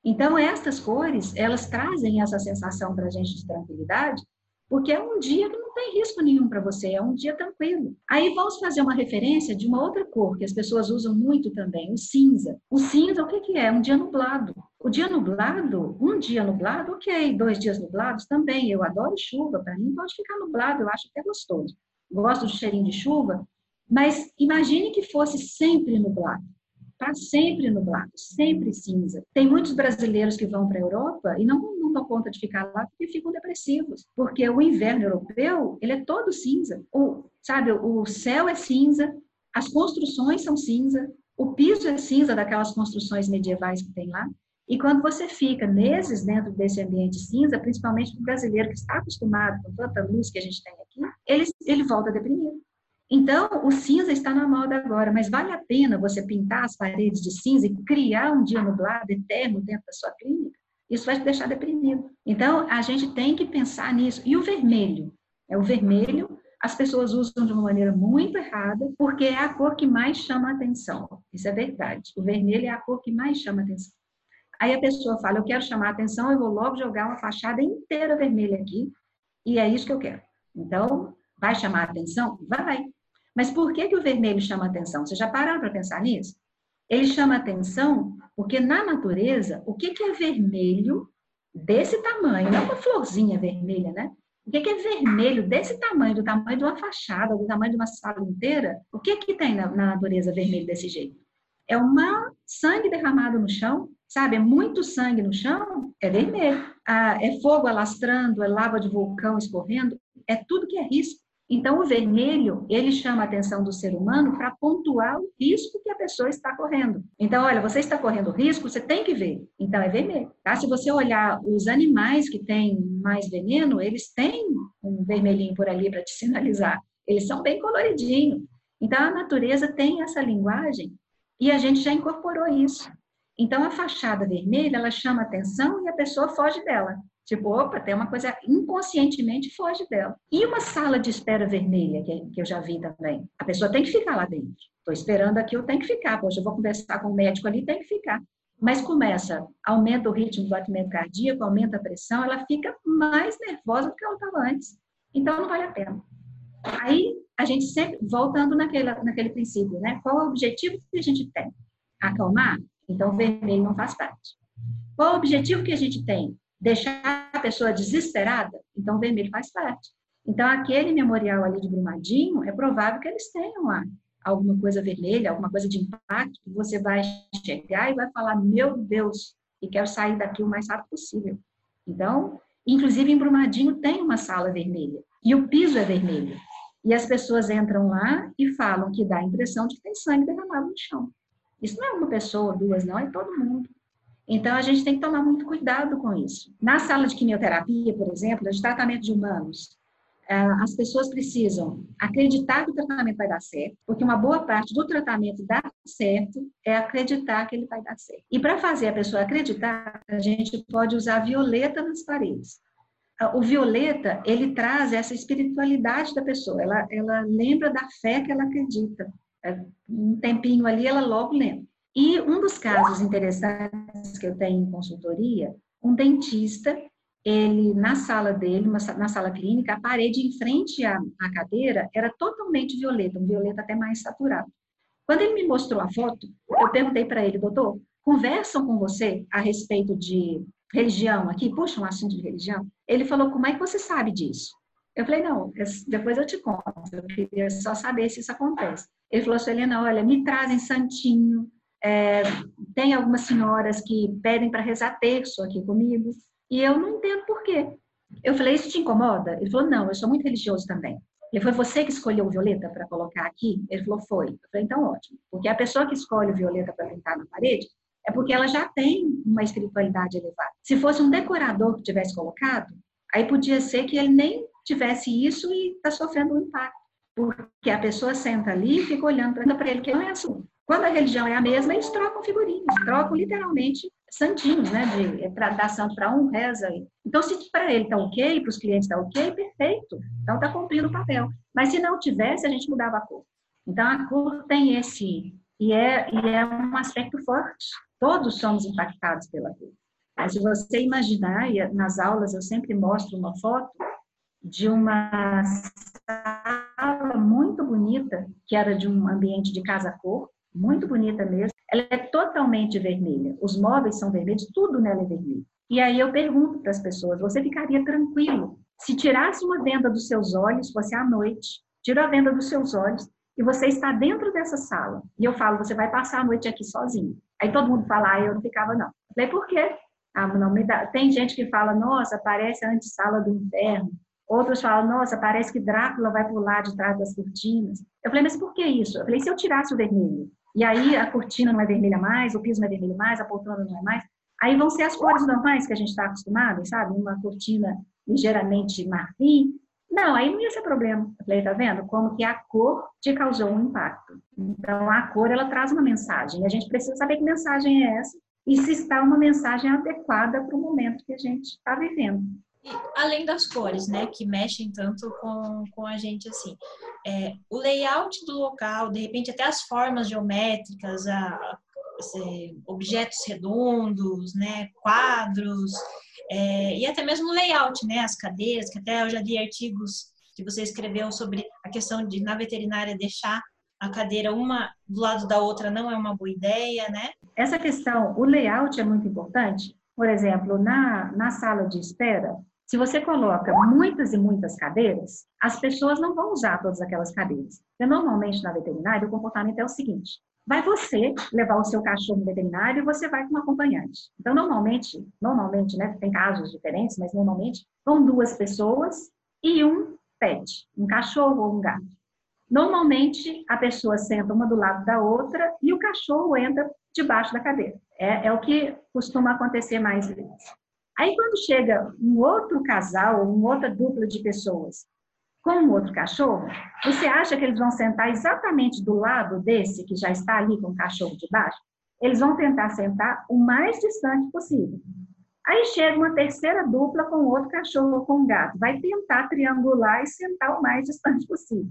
Então, estas cores, elas trazem essa sensação para a gente de tranquilidade porque é um dia que tem risco nenhum para você, é um dia tranquilo. Aí vamos fazer uma referência de uma outra cor que as pessoas usam muito também, o cinza. O cinza, o que, que é? Um dia nublado. O dia nublado, um dia nublado, ok. Dois dias nublados também. Eu adoro chuva, para mim pode ficar nublado, eu acho até gostoso. Gosto do cheirinho de chuva, mas imagine que fosse sempre nublado. Está sempre nublado, sempre cinza. Tem muitos brasileiros que vão para a Europa e não, dão conta de ficar lá porque ficam depressivos, porque o inverno europeu ele é todo cinza. O, sabe, o céu é cinza, as construções são cinza, o piso é cinza daquelas construções medievais que tem lá. E quando você fica meses dentro desse ambiente cinza, principalmente o brasileiro que está acostumado com tanta luz que a gente tem aqui, ele, ele volta deprimido. Então, o cinza está na moda agora, mas vale a pena você pintar as paredes de cinza e criar um dia nublado eterno dentro da sua clínica? Isso vai te deixar deprimido. Então, a gente tem que pensar nisso. E o vermelho? É o vermelho, as pessoas usam de uma maneira muito errada, porque é a cor que mais chama atenção. Isso é verdade. O vermelho é a cor que mais chama atenção. Aí a pessoa fala, eu quero chamar atenção, eu vou logo jogar uma fachada inteira vermelha aqui, e é isso que eu quero. Então, vai chamar atenção? Vai. Mas por que, que o vermelho chama atenção? Vocês já pararam para pensar nisso? Ele chama atenção porque na natureza, o que, que é vermelho desse tamanho? Não uma florzinha vermelha, né? O que, que é vermelho desse tamanho, do tamanho de uma fachada, do tamanho de uma sala inteira? O que, que tem na, na natureza vermelho desse jeito? É uma sangue derramado no chão, sabe? É muito sangue no chão, é vermelho. Ah, é fogo alastrando, é lava de vulcão escorrendo, é tudo que é risco. Então, o vermelho, ele chama a atenção do ser humano para pontuar o risco que a pessoa está correndo. Então, olha, você está correndo risco, você tem que ver. Então, é vermelho. Tá? Se você olhar os animais que têm mais veneno, eles têm um vermelhinho por ali para te sinalizar. Eles são bem coloridinhos. Então, a natureza tem essa linguagem e a gente já incorporou isso. Então, a fachada vermelha, ela chama atenção e a pessoa foge dela. Tipo, opa, tem uma coisa inconscientemente foge dela. E uma sala de espera vermelha, que, eu já vi também. A pessoa tem que ficar lá dentro. Estou esperando aqui, eu tenho que ficar. Poxa, eu vou conversar com o médico ali, tem que ficar. Mas começa, aumenta o ritmo do batimento cardíaco, aumenta a pressão, ela fica mais nervosa do que ela estava antes. Então, não vale a pena. Aí, a gente sempre, voltando naquele, naquele princípio, né? Qual é o objetivo que a gente tem? Acalmar? Então, vermelho não faz parte. Qual é o objetivo que a gente tem? Deixar a pessoa desesperada, então o vermelho faz parte. Então, aquele memorial ali de Brumadinho, é provável que eles tenham lá alguma coisa vermelha, alguma coisa de impacto, que você vai chegar e vai falar, meu Deus, e quero sair daqui o mais rápido possível. Então, inclusive em Brumadinho tem uma sala vermelha, e o piso é vermelho. E as pessoas entram lá e falam que dá a impressão de que tem sangue derramado no chão. Isso não é uma pessoa, duas, não, é todo mundo. Então, a gente tem que tomar muito cuidado com isso. Na sala de quimioterapia, por exemplo, de tratamento de humanos, eh, as pessoas precisam acreditar que o tratamento vai dar certo, porque uma boa parte do tratamento dar certo é acreditar que ele vai dar certo. E para fazer a pessoa acreditar, a gente pode usar violeta nas paredes. O violeta, ele traz essa espiritualidade da pessoa, ela, ela lembra da fé que ela acredita. É, um tempinho ali, ela logo lembra. E um dos casos interessantes que eu tenho em consultoria, um dentista, ele na sala dele, na sala clínica, a parede em frente à, à cadeira era totalmente violeta, um violeta até mais saturado. Quando ele me mostrou a foto, eu perguntei para ele, doutor, conversam com você a respeito de religião aqui? Puxa, um assunto de religião. Ele falou, como é que você sabe disso? Eu falei, não, depois eu te conto, eu queria só saber se isso acontece. Ele falou Helena, olha, me trazem santinho, é, tem algumas senhoras que pedem para rezar terço aqui comigo, e eu não entendo por quê. Eu falei, isso te incomoda? Ele falou, não, eu sou muito religioso também. Ele foi você que escolheu o violeta para colocar aqui? Ele falou, foi. Eu falei, então ótimo. Porque a pessoa que escolhe o violeta para pintar na parede é porque ela já tem uma espiritualidade elevada. Se fosse um decorador que tivesse colocado, aí podia ser que ele nem tivesse isso e está sofrendo um impacto. Porque a pessoa senta ali e fica olhando para ele, que não é assunto. Quando a religião é a mesma, eles trocam figurinhas, trocam literalmente santinhos, né? De, é para dar santo para um, reza. Então, se para ele está ok, para os clientes está ok, perfeito. Então, está cumprindo o papel. Mas se não tivesse, a gente mudava a cor. Então, a cor tem esse. E é, e é um aspecto forte. Todos somos impactados pela cor. Mas se você imaginar, e nas aulas eu sempre mostro uma foto de uma sala muito bonita, que era de um ambiente de casa-cor, muito bonita mesmo. Ela é totalmente vermelha. Os móveis são vermelhos, tudo nela é vermelho. E aí eu pergunto para as pessoas: você ficaria tranquilo se tirasse uma venda dos seus olhos, fosse à noite, tira a venda dos seus olhos e você está dentro dessa sala? E eu falo: você vai passar a noite aqui sozinho. Aí todo mundo fala: ah, eu não ficava não. Eu falei: por quê? Ah, não me dá. Tem gente que fala: nossa, parece a antessala do inferno. Outros falam, nossa, parece que Drácula vai pular de trás das cortinas. Eu falei, mas por que isso? Eu falei, se eu tirasse o vermelho, e aí a cortina não é vermelha mais, o piso não é vermelho mais, a poltrona não é mais, aí vão ser as cores normais que a gente está acostumado, sabe? Uma cortina ligeiramente marfim. Não, aí não ia ser problema. Eu falei, tá vendo? Como que a cor te causou um impacto. Então, a cor, ela traz uma mensagem. E a gente precisa saber que mensagem é essa e se está uma mensagem adequada para o momento que a gente está vivendo. Além das cores, né, que mexem tanto com, com a gente assim, é, o layout do local, de repente até as formas geométricas, a, assim, objetos redondos, né, quadros, é, e até mesmo o layout, né, as cadeiras, que até eu já li artigos que você escreveu sobre a questão de na veterinária deixar a cadeira uma do lado da outra não é uma boa ideia, né? Essa questão, o layout é muito importante. Por exemplo, na, na sala de espera, se você coloca muitas e muitas cadeiras, as pessoas não vão usar todas aquelas cadeiras. Porque normalmente na veterinária o comportamento é o seguinte: vai você levar o seu cachorro no veterinário e você vai com um acompanhante. Então normalmente, normalmente, né, tem casos diferentes, mas normalmente vão duas pessoas e um pet, um cachorro ou um gato. Normalmente a pessoa senta uma do lado da outra e o cachorro entra debaixo da cadeira. É, é o que costuma acontecer mais vezes. Aí, quando chega um outro casal, uma outra dupla de pessoas com um outro cachorro, você acha que eles vão sentar exatamente do lado desse que já está ali com o cachorro de baixo? Eles vão tentar sentar o mais distante possível. Aí chega uma terceira dupla com outro cachorro ou com um gato, vai tentar triangular e sentar o mais distante possível.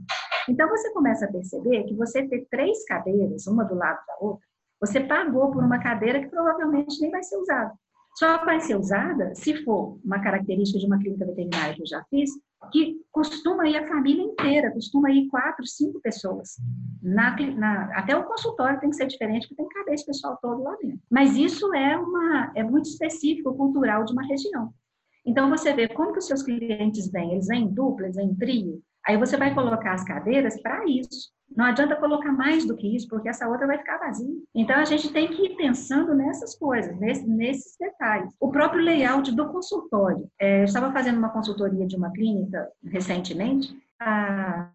Então você começa a perceber que você ter três cadeiras, uma do lado da outra, você pagou por uma cadeira que provavelmente nem vai ser usada. Só vai ser usada se for uma característica de uma clínica veterinária que eu já fiz, que costuma ir a família inteira, costuma ir quatro, cinco pessoas. Na, na, até o consultório tem que ser diferente, porque tem que caber esse pessoal todo lá dentro. Mas isso é, uma, é muito específico, cultural de uma região. Então, você vê como que os seus clientes vêm, eles vêm em dupla, eles vêm em trio, aí você vai colocar as cadeiras para isso. Não adianta colocar mais do que isso, porque essa outra vai ficar vazia. Então, a gente tem que ir pensando nessas coisas, nesse, nesses detalhes. O próprio layout do consultório. É, eu estava fazendo uma consultoria de uma clínica recentemente, a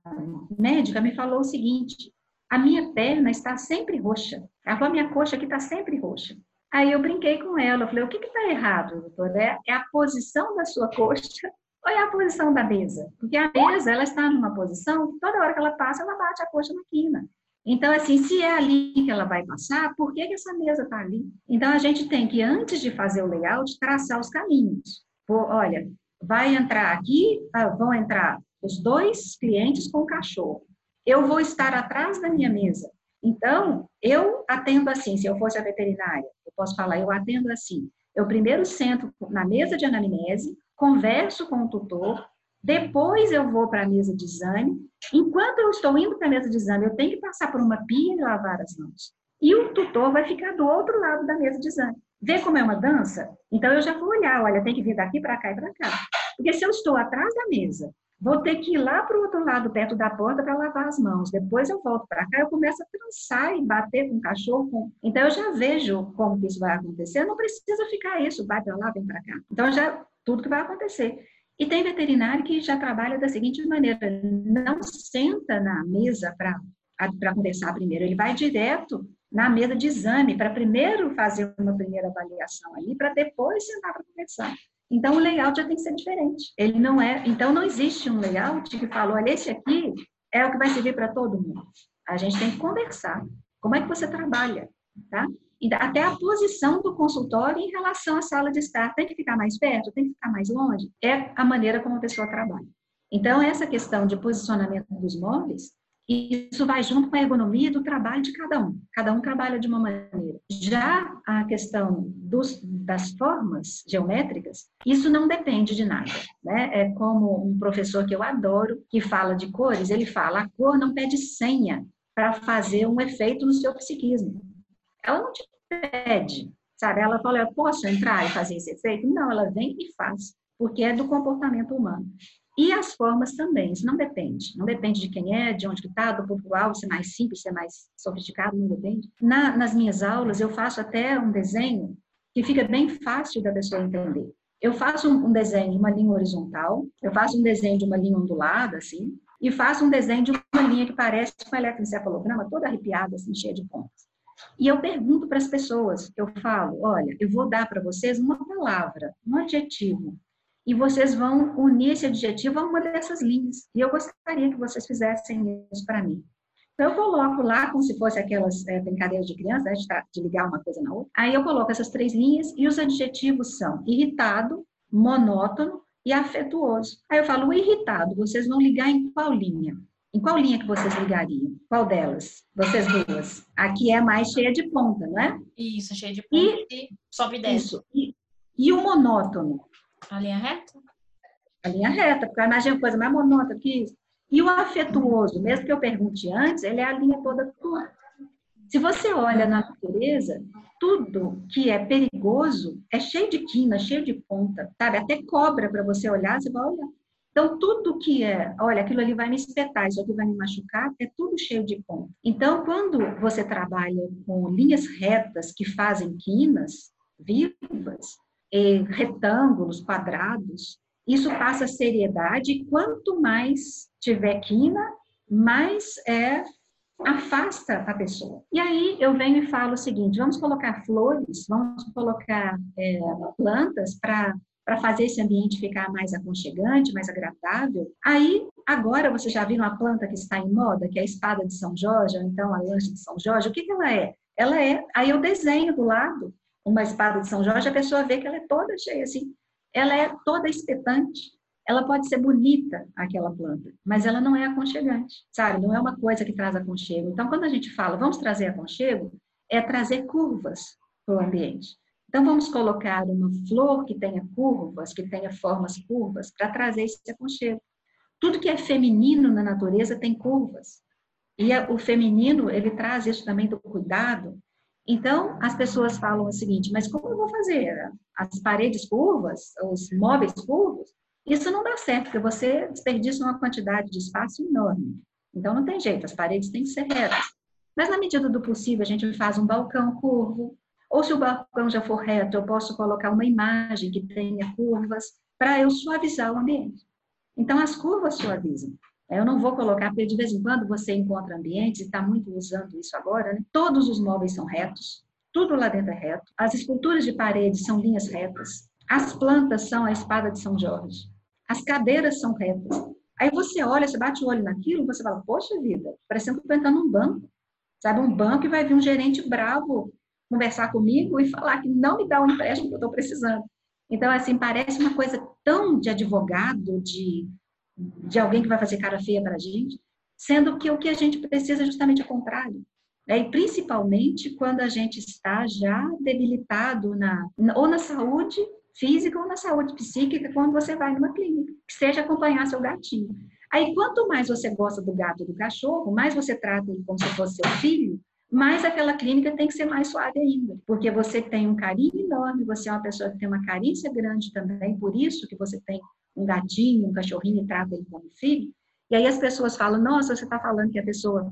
médica me falou o seguinte, a minha perna está sempre roxa. A minha coxa aqui está sempre roxa. Aí eu brinquei com ela, falei, o que está errado, doutora? É, é a posição da sua coxa qual é a posição da mesa? Porque a mesa, ela está numa posição que toda hora que ela passa, ela bate a coxa na quina. Então, assim, se é ali que ela vai passar, por que, que essa mesa está ali? Então, a gente tem que, antes de fazer o layout, traçar os caminhos. Pô, olha, vai entrar aqui, ah, vão entrar os dois clientes com o cachorro. Eu vou estar atrás da minha mesa. Então, eu atendo assim, se eu fosse a veterinária, eu posso falar, eu atendo assim. Eu primeiro sento na mesa de anamnese, converso com o tutor, depois eu vou para a mesa de exame. Enquanto eu estou indo para a mesa de exame, eu tenho que passar por uma pia e lavar as mãos. E o tutor vai ficar do outro lado da mesa de exame. Vê como é uma dança? Então eu já vou olhar, olha, tem que vir daqui para cá e para cá. Porque se eu estou atrás da mesa, vou ter que ir lá para o outro lado, perto da porta, para lavar as mãos. Depois eu volto para cá, eu começo a trançar e bater com o cachorro. Então eu já vejo como que isso vai acontecer. Não precisa ficar isso, vai para lá, vem para cá. Então eu já tudo que vai acontecer. E tem veterinário que já trabalha da seguinte maneira: não senta na mesa para conversar primeiro, ele vai direto na mesa de exame para primeiro fazer uma primeira avaliação ali, para depois sentar para conversar. Então o layout já tem que ser diferente. Ele não é, então não existe um layout que fala, olha, esse aqui é o que vai servir para todo mundo. A gente tem que conversar. Como é que você trabalha, tá? até a posição do consultório em relação à sala de estar. Tem que ficar mais perto? Tem que ficar mais longe? É a maneira como a pessoa trabalha. Então, essa questão de posicionamento dos móveis, Isso vai junto com a ergonomia do trabalho de cada um. Cada um trabalha de uma maneira. Já a questão dos, das formas geométricas, isso não depende de nada. Né? É como um professor que eu adoro, que fala de cores, ele fala: a cor não pede senha para fazer um efeito no seu psiquismo. Ela não te pede, sabe? Ela fala: eu posso entrar e fazer esse efeito? Não, ela vem e faz, porque é do comportamento humano. E as formas também, isso não depende. Não depende de quem é, de onde está, do público-alvo, se é mais simples, se é mais sofisticado, não depende. Na, nas minhas aulas, eu faço até um desenho que fica bem fácil da pessoa entender. Eu faço um, desenho de uma linha horizontal, eu faço um desenho de uma linha ondulada, assim, e faço um desenho de uma linha que parece um eletroencefalograma toda arrepiada, assim, cheia de pontas. E eu pergunto para as pessoas, eu falo, olha, eu vou dar para vocês uma palavra, um adjetivo, e vocês vão unir esse adjetivo a uma dessas linhas. E eu gostaria que vocês fizessem isso para mim. Então, eu coloco lá, como se fosse aquelas é, brincadeiras de criança, né, de, de ligar uma coisa na outra. Aí eu coloco essas três linhas e os adjetivos são irritado, monótono e afetuoso. Aí eu falo, irritado, vocês vão ligar em qual linha? Em qual linha que vocês ligariam? Qual delas? Vocês duas. Aqui é mais cheia de ponta, não é? Isso, cheia de ponta e, e sobe e desce. Isso. E, e o monótono? A linha reta? A linha reta, porque eu imagino uma coisa mais monótona que isso. E o afetuoso, mesmo que eu pergunte antes, ele é a linha toda curta. Se você olha na natureza, tudo que é perigoso é cheio de quina, cheio de ponta, sabe? Até cobra para você olhar, você vai olhar. Então, tudo que é, olha, aquilo ali vai me espetar, isso aqui vai me machucar, é tudo cheio de ponta. Então, quando você trabalha com linhas retas que fazem quinas vivas, retângulos, quadrados, isso passa seriedade. Quanto mais tiver quina, mais é afasta a pessoa. E aí eu venho e falo o seguinte: vamos colocar flores, vamos colocar é, plantas para para fazer esse ambiente ficar mais aconchegante, mais agradável. Aí, agora você já viu uma planta que está em moda, que é a espada de São Jorge, ou então a lanche de São Jorge. O que, que ela é? Ela é, aí eu desenho do lado uma espada de São Jorge, a pessoa vê que ela é toda cheia assim, ela é toda espetante. Ela pode ser bonita, aquela planta, mas ela não é aconchegante, sabe? Não é uma coisa que traz aconchego. Então, quando a gente fala, vamos trazer aconchego, é trazer curvas para o ambiente. Então, vamos colocar uma flor que tenha curvas, que tenha formas curvas, para trazer esse aconchego. Tudo que é feminino na natureza tem curvas. E o feminino, ele traz isso também do cuidado, então, as pessoas falam o seguinte: mas como eu vou fazer? As paredes curvas, os móveis curvos? Isso não dá certo, porque você desperdiça uma quantidade de espaço enorme. Então, não tem jeito, as paredes têm que ser retas. Mas, na medida do possível, a gente faz um balcão curvo. Ou, se o balcão já for reto, eu posso colocar uma imagem que tenha curvas para eu suavizar o ambiente. Então, as curvas suavizam. Eu não vou colocar, porque de vez em quando você encontra ambientes, e está muito usando isso agora, né? todos os móveis são retos, tudo lá dentro é reto, as esculturas de parede são linhas retas, as plantas são a espada de São Jorge, as cadeiras são retas. Aí você olha, você bate o olho naquilo, você fala, poxa vida, parecendo que estou entrando num banco. Sabe, um banco e vai vir um gerente bravo conversar comigo e falar que não me dá o empréstimo que eu estou precisando. Então, assim, parece uma coisa tão de advogado, de de alguém que vai fazer cara feia para a gente, sendo que o que a gente precisa é justamente o contrário. Né? E principalmente quando a gente está já debilitado na, ou na saúde física ou na saúde psíquica, quando você vai numa clínica, que seja acompanhar seu gatinho. Aí, quanto mais você gosta do gato ou do cachorro, mais você trata ele como se fosse seu filho, mais aquela clínica tem que ser mais suave ainda, porque você tem um carinho enorme, você é uma pessoa que tem uma carência grande também, por isso que você tem um gatinho, um cachorrinho e trata ele como filho. E aí as pessoas falam, nossa, você está falando que a pessoa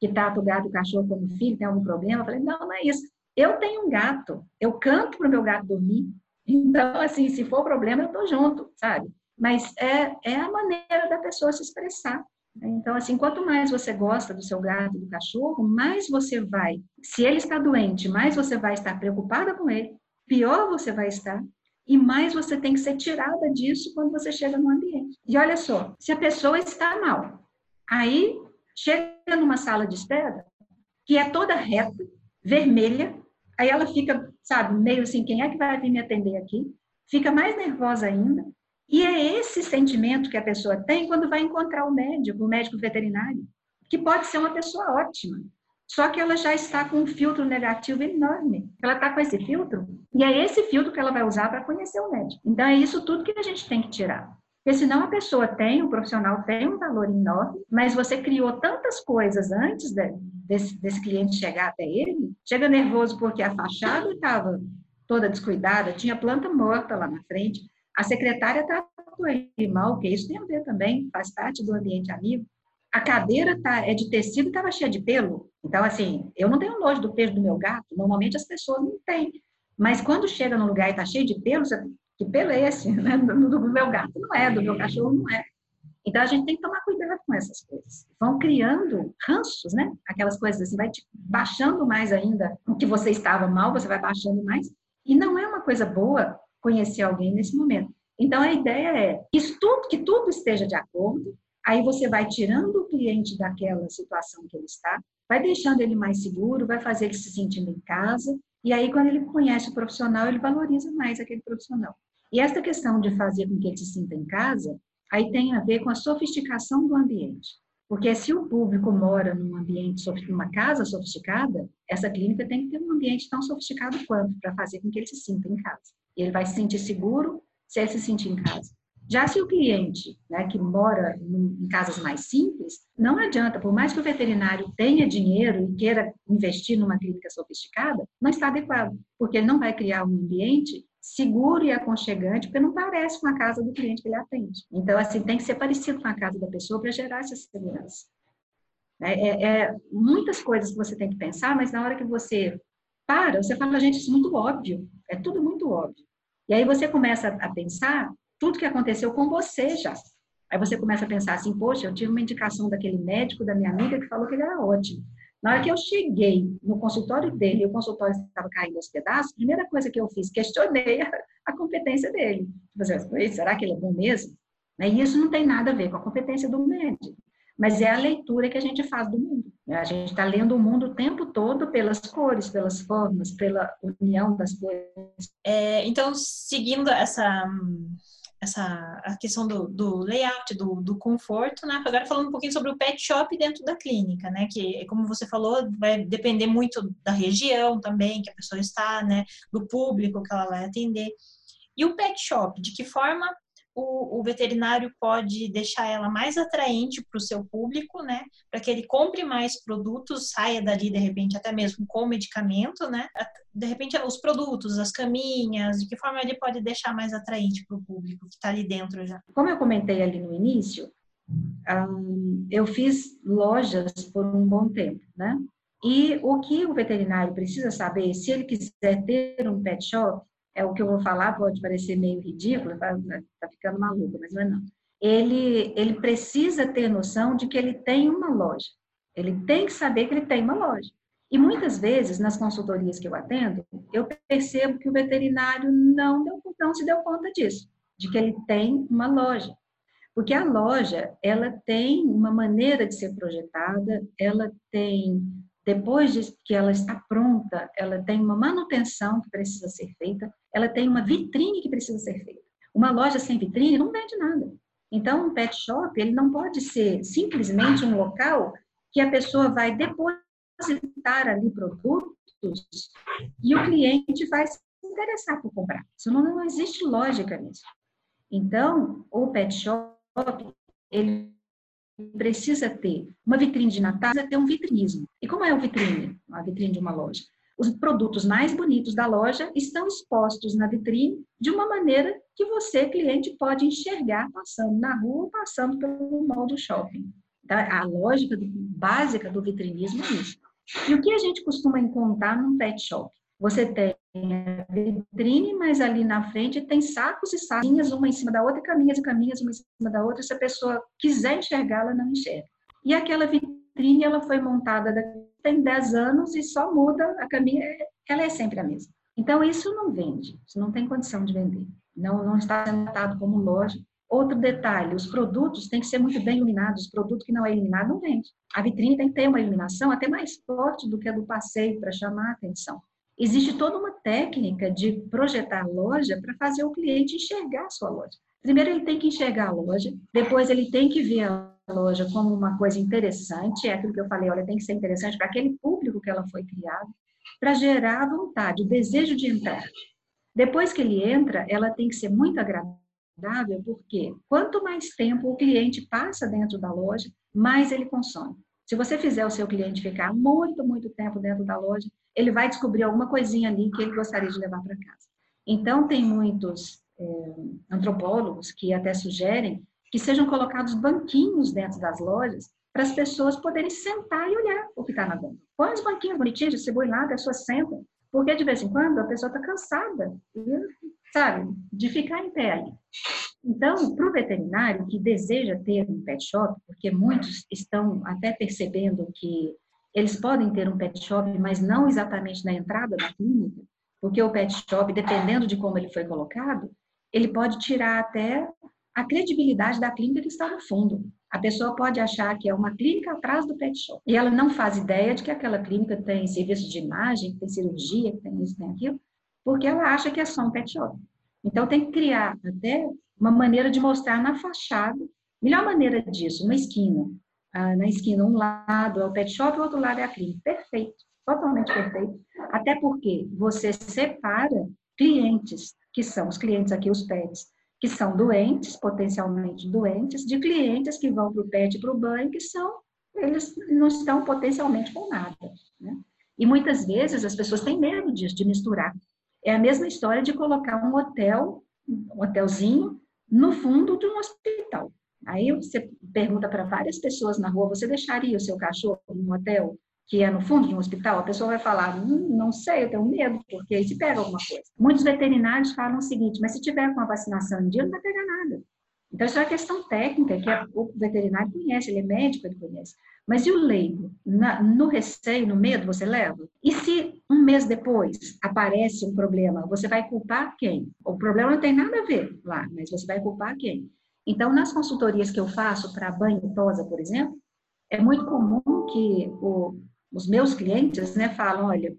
que trata o gato e o cachorro como filho tem algum problema? Eu falei, não, não é isso. Eu tenho um gato, eu canto para o meu gato dormir. Então, assim, se for problema, eu estou junto, sabe? Mas é, é a maneira da pessoa se expressar. Então, assim, quanto mais você gosta do seu gato, do cachorro, mais você vai, se ele está doente, mais você vai estar preocupada com ele, pior você vai estar, e mais você tem que ser tirada disso quando você chega no ambiente. E olha só, se a pessoa está mal, aí chega numa sala de espera que é toda reta, vermelha, aí ela fica, sabe, meio assim, quem é que vai vir me atender aqui? Fica mais nervosa ainda. E é esse sentimento que a pessoa tem quando vai encontrar o médico, o médico veterinário. que pode ser uma pessoa ótima, só que ela já está com um filtro negativo enorme. Ela está com esse filtro, e é esse filtro que ela vai usar para conhecer o médico. Então, é isso tudo que a gente tem que tirar. Porque senão a pessoa tem, o profissional tem um valor enorme, mas você criou tantas coisas antes de, desse, desse cliente chegar até ele, chega nervoso porque a fachada estava toda descuidada, tinha planta morta lá na frente, a secretária tratou ele mal, que isso tem a ver também, faz parte do ambiente amigo. A cadeira tá, é de tecido e estava cheia de pelo. Então, assim, eu não tenho nojo do pelo do meu gato, normalmente as pessoas não têm. Mas quando chega num lugar e está cheio de pelo, você que pelo é esse, né? Do, do, meu gato não é, do meu cachorro não é. Então a gente tem que tomar cuidado com essas coisas. Vão criando ranços, né? Aquelas coisas assim, vai te baixando mais ainda o que você estava mal, você vai baixando mais. E não é uma coisa boa conhecer alguém nesse momento. Então a ideia é que tudo, que tudo esteja de acordo. Aí você vai tirando o cliente daquela situação que ele está, vai deixando ele mais seguro, vai fazer ele se sentindo em casa. E aí, quando ele conhece o profissional, ele valoriza mais aquele profissional. E essa questão de fazer com que ele se sinta em casa, aí tem a ver com a sofisticação do ambiente. Porque se o público mora num ambiente, numa casa sofisticada, essa clínica tem que ter um ambiente tão sofisticado quanto para fazer com que ele se sinta em casa. E ele vai se sentir seguro se ele se sentir em casa. Já se o cliente, né, que mora em casas mais simples, não adianta, por mais que o veterinário tenha dinheiro e queira investir numa clínica sofisticada, não está adequado, porque ele não vai criar um ambiente seguro e aconchegante, porque não parece com a casa do cliente que ele atende. Então, assim, tem que ser parecido com a casa da pessoa para gerar essa segurança. É, é, é, muitas coisas que você tem que pensar, mas na hora que você para, você fala, gente, isso é muito óbvio, é tudo muito óbvio. E aí você começa a pensar tudo que aconteceu com você já. Aí você começa a pensar assim, poxa, eu tive uma indicação daquele médico da minha amiga que falou que ele era ótimo. Na hora que eu cheguei no consultório dele e o consultório estava caindo aos pedaços, a primeira coisa que eu fiz, questionei a, competência dele. Assim, será que ele é bom mesmo? Né, e isso não tem nada a ver com a competência do médico, mas é a leitura que a gente faz do mundo. Né? A gente está lendo o mundo o tempo todo pelas cores, pelas formas, pela união das coisas. É, então, seguindo essa essa a questão do, do layout, do, do, conforto, né? Agora falando um pouquinho sobre o pet shop dentro da clínica, né? Que, como você falou, vai depender muito da região também que a pessoa está, né? Do público que ela vai atender. E o pet shop, de que forma o, o veterinário pode deixar ela mais atraente para o seu público, né? Para que ele compre mais produtos, saia dali de repente até mesmo com medicamento, né? De repente os produtos, as caminhas, de que forma ele pode deixar mais atraente para o público que está ali dentro já. Como eu comentei ali no início, eu fiz lojas por um bom tempo, né? E o que o veterinário precisa saber, se ele quiser ter um pet shop, é o que eu vou falar, pode parecer meio ridículo, tá, tá ficando maluco, mas não é não. Ele, ele precisa ter noção de que ele tem uma loja. Ele tem que saber que ele tem uma loja. E muitas vezes, nas consultorias que eu atendo, eu percebo que o veterinário não, deu, não se deu conta disso, de que ele tem uma loja. Porque a loja, ela tem uma maneira de ser projetada, ela tem depois de que ela está pronta, ela tem uma manutenção que precisa ser feita, ela tem uma vitrine que precisa ser feita. Uma loja sem vitrine não vende nada. Então, um pet shop, ele não pode ser simplesmente um local que a pessoa vai depositar ali produtos e o cliente vai se interessar por comprar. Isso não, não existe lógica nisso. Então, o pet shop, ele precisa ter uma vitrine de Natal, precisa ter um vitrinismo. E como é o vitrine? A vitrine de uma loja. Os produtos mais bonitos da loja estão expostos na vitrine de uma maneira que você, cliente, pode enxergar passando na rua, passando pelo mall do shopping. Então, a lógica básica do vitrinismo é isso. E o que a gente costuma encontrar num pet shop? Você tem a vitrine, mas ali na frente tem sacos e sacos, uma em cima da outra, caminhas e caminhas uma em cima da outra. Se a pessoa quiser enxergar, ela não enxerga. E aquela vitrine, ela foi montada tem 10 anos e só muda a caminha, ela é sempre a mesma. Então, isso não vende, isso não tem condição de vender. Não, não está tratado como loja. Outro detalhe, os produtos têm que ser muito bem iluminados. O produto que não é iluminado não vende. A vitrine tem que ter uma iluminação até mais forte do que a do passeio para chamar a atenção. Existe toda uma técnica de projetar loja para fazer o cliente enxergar a sua loja. Primeiro ele tem que enxergar a loja, depois ele tem que ver a loja como uma coisa interessante, é aquilo que eu falei, olha, tem que ser interessante para aquele público que ela foi criada, para gerar a vontade, o desejo de entrar. Depois que ele entra, ela tem que ser muito agradável, porque quanto mais tempo o cliente passa dentro da loja, mais ele consome. Se você fizer o seu cliente ficar muito, muito tempo dentro da loja, ele vai descobrir alguma coisinha ali que ele gostaria de levar para casa. Então, tem muitos é, antropólogos que até sugerem que sejam colocados banquinhos dentro das lojas para as pessoas poderem sentar e olhar o que está na gôndola. Põe os banquinhos bonitinhos, põe lá, a pessoa senta, porque de vez em quando a pessoa está cansada, sabe, de ficar em pé ali. Então, para o veterinário que deseja ter um pet shop, porque muitos estão até percebendo que eles podem ter um pet shop, mas não exatamente na entrada da clínica, porque o pet shop, dependendo de como ele foi colocado, ele pode tirar até a credibilidade da clínica que está no fundo. A pessoa pode achar que é uma clínica atrás do pet shop. E ela não faz ideia de que aquela clínica tem serviço de imagem, que tem cirurgia, que tem isso, tem aquilo, porque ela acha que é só um pet shop. Então, tem que criar até uma maneira de mostrar na fachada. Melhor maneira disso, uma esquina. Ah, na esquina, um lado é o pet shop, o outro lado é a clínica. Perfeito, totalmente perfeito. Até porque você separa clientes, que são os clientes aqui, os pets, que são doentes, potencialmente doentes, de clientes que vão para o pet para o banho, que são, eles não estão potencialmente com nada. Né? E muitas vezes as pessoas têm medo disso, de misturar. É a mesma história de colocar um hotel, um hotelzinho, no fundo de um hospital. Aí você pergunta para várias pessoas na rua: você deixaria o seu cachorro em um hotel que é no fundo de um hospital? A pessoa vai falar: hum, não sei, eu tenho medo, porque aí se pega alguma coisa. Muitos veterinários falam o seguinte: mas se tiver com a vacinação em dia, não vai pegar nada. Então, isso é uma questão técnica que o veterinário conhece, ele é médico, ele conhece. Mas e o leigo? Na, no receio, no medo, você leva? E se um mês depois aparece um problema, você vai culpar quem? O problema não tem nada a ver lá, mas você vai culpar quem? Então, nas consultorias que eu faço para banho e tosa, por exemplo, é muito comum que o, os meus clientes né, falam, olha,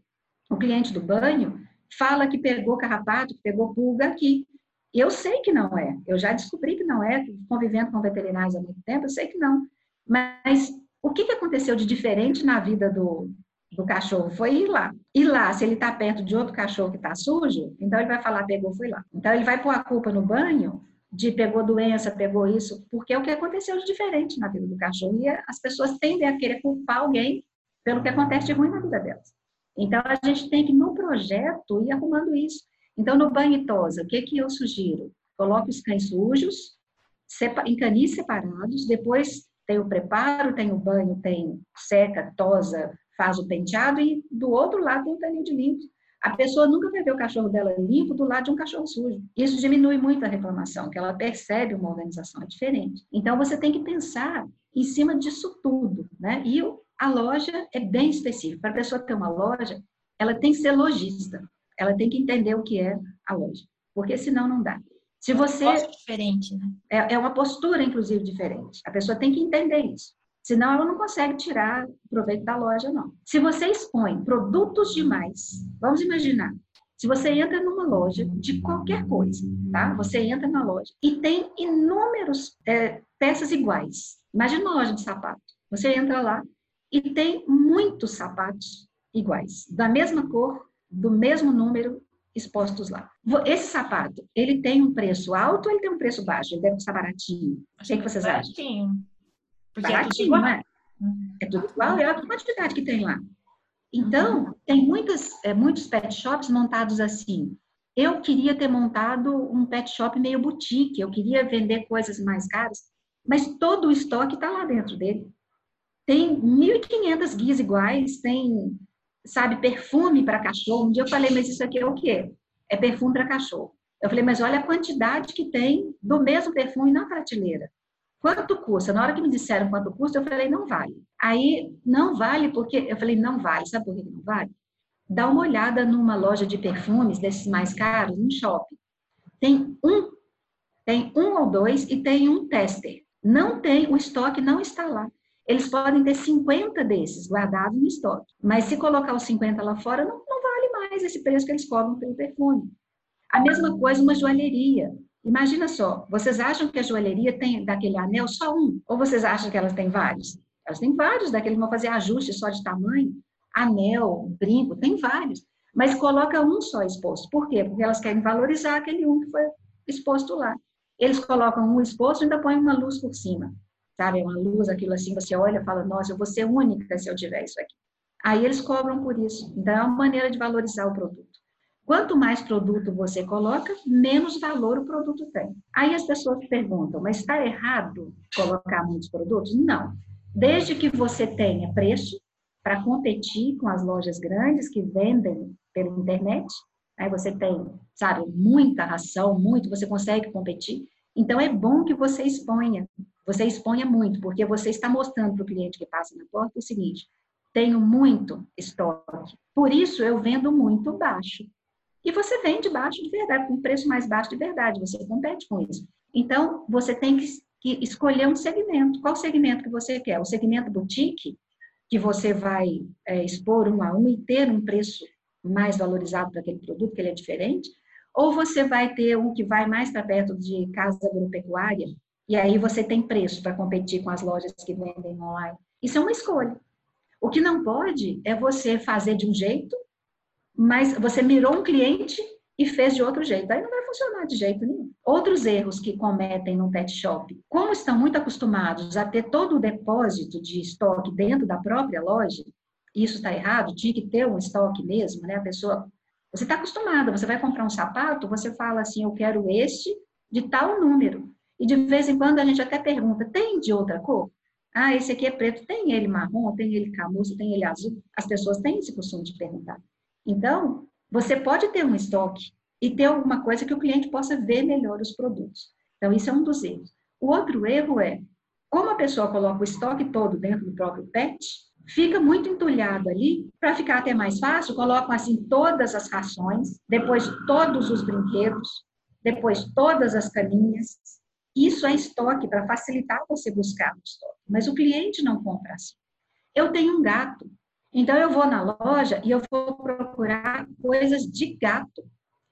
o cliente do banho fala que pegou carrapato, que pegou pulga aqui. Eu sei que não é, eu já descobri que não é, convivendo com veterinários há muito tempo, eu sei que não. Mas o que, que aconteceu de diferente na vida do, do cachorro? Foi ir lá. Ir lá, se ele está perto de outro cachorro que está sujo, então ele vai falar, pegou, foi lá. Então ele vai pôr a culpa no banho de pegou doença, pegou isso, porque é o que aconteceu de diferente na vida do cachorro. E as pessoas tendem a querer culpar alguém pelo que acontece de ruim na vida delas. Então, a gente tem que, no projeto, ir arrumando isso. Então, no banho e tosa, o que, que eu sugiro? Coloque os cães sujos, em canis separados, depois tem o preparo, tem o banho, tem seca, tosa, faz o penteado e do outro lado tem o canil de limpo. A pessoa nunca vai ver o cachorro dela limpo do lado de um cachorro sujo. Isso diminui muito a reclamação, que ela percebe uma organização diferente. Então você tem que pensar em cima disso tudo, né? E a loja é bem específica. Para a pessoa ter uma loja, ela tem que ser lojista. Ela tem que entender o que é a loja, porque senão não dá. Se você é diferente, né? É, é uma postura inclusive diferente. A pessoa tem que entender isso. Senão ela não consegue tirar proveito da loja, não. Se você expõe produtos demais, vamos imaginar, se você entra numa loja de qualquer coisa, tá? Você entra na loja e tem inúmeras é, peças iguais. Imagina uma loja de sapato. Você entra lá e tem muitos sapatos iguais, da mesma cor, do mesmo número expostos lá. Esse sapato, ele tem um preço alto ou ele tem um preço baixo? Ele deve custar baratinho. O que, é que vocês baratinho. acham? Porque é baratinho, é tudo igual. Né? É tudo igual, é a quantidade que tem lá. Então, tem muitas, é, muitos pet shops montados assim. Eu queria ter montado um pet shop meio boutique, eu queria vender coisas mais caras, mas todo o estoque está lá dentro dele. Tem 1.500 guias iguais, tem, sabe, perfume para cachorro. Um dia eu falei, mas isso aqui é o quê? É perfume para cachorro. Eu falei, mas olha a quantidade que tem do mesmo perfume na prateleira. Quanto custa? Na hora que me disseram quanto custa, eu falei, não vale. Aí, não vale porque... Eu falei, não vale. Sabe por que não vale? Dá uma olhada numa loja de perfumes, desses mais caros, um shopping. Tem um, tem um ou dois e tem um tester. Não tem, o estoque não está lá. Eles podem ter 50 desses guardados no estoque. Mas se colocar os 50 lá fora, não, não vale mais esse preço que eles cobram pelo perfume. A mesma coisa uma joalheria. Imagina só, vocês acham que a joalheria tem daquele anel só um? Ou vocês acham que elas têm vários? Elas têm vários, daqueles vão fazer ajuste só de tamanho, anel, brinco, tem vários. Mas coloca um só exposto. Por quê? Porque elas querem valorizar aquele um que foi exposto lá. Eles colocam um exposto e ainda põem uma luz por cima. Sabe, uma luz, aquilo assim, você olha e fala, nossa, eu vou ser única se eu tiver isso aqui. Aí eles cobram por isso. Então, é uma maneira de valorizar o produto. Quanto mais produto você coloca, menos valor o produto tem. Aí as pessoas perguntam, mas está errado colocar muitos produtos? Não. Desde que você tenha preço para competir com as lojas grandes que vendem pela internet, aí você tem, sabe, muita ração, muito, você consegue competir. Então é bom que você exponha, você exponha muito, porque você está mostrando para o cliente que passa na porta o seguinte: tenho muito estoque, por isso eu vendo muito baixo. E você vende baixo de verdade, com preço mais baixo de verdade, você compete com isso. Então, você tem que, que escolher um segmento. Qual segmento que você quer? O segmento boutique, que você vai é, expor um a um e ter um preço mais valorizado para aquele produto, que ele é diferente, ou você vai ter um que vai mais para perto de casa agropecuária, e aí você tem preço para competir com as lojas que vendem online. Isso é uma escolha. O que não pode é você fazer de um jeito mas você mirou um cliente e fez de outro jeito. Aí não vai funcionar de jeito nenhum. Outros erros que cometem no pet shop, como estão muito acostumados a ter todo o depósito de estoque dentro da própria loja, isso está errado, tinha que ter um estoque mesmo, né? A pessoa, você está acostumada, você vai comprar um sapato, você fala assim, eu quero este de tal número. E de vez em quando a gente até pergunta, tem de outra cor? Ah, esse aqui é preto, tem ele marrom, tem ele camurça, tem ele azul. As pessoas têm esse costume de perguntar. Então, você pode ter um estoque e ter alguma coisa que o cliente possa ver melhor os produtos. Então, isso é um dos erros. O outro erro é, como a pessoa coloca o estoque todo dentro do próprio pet, fica muito entulhado ali, para ficar até mais fácil, colocam assim todas as rações, depois todos os brinquedos, depois todas as caminhas. Isso é estoque para facilitar você buscar o estoque, mas o cliente não compra assim. Eu tenho um gato, então, eu vou na loja e eu vou procurar coisas de gato.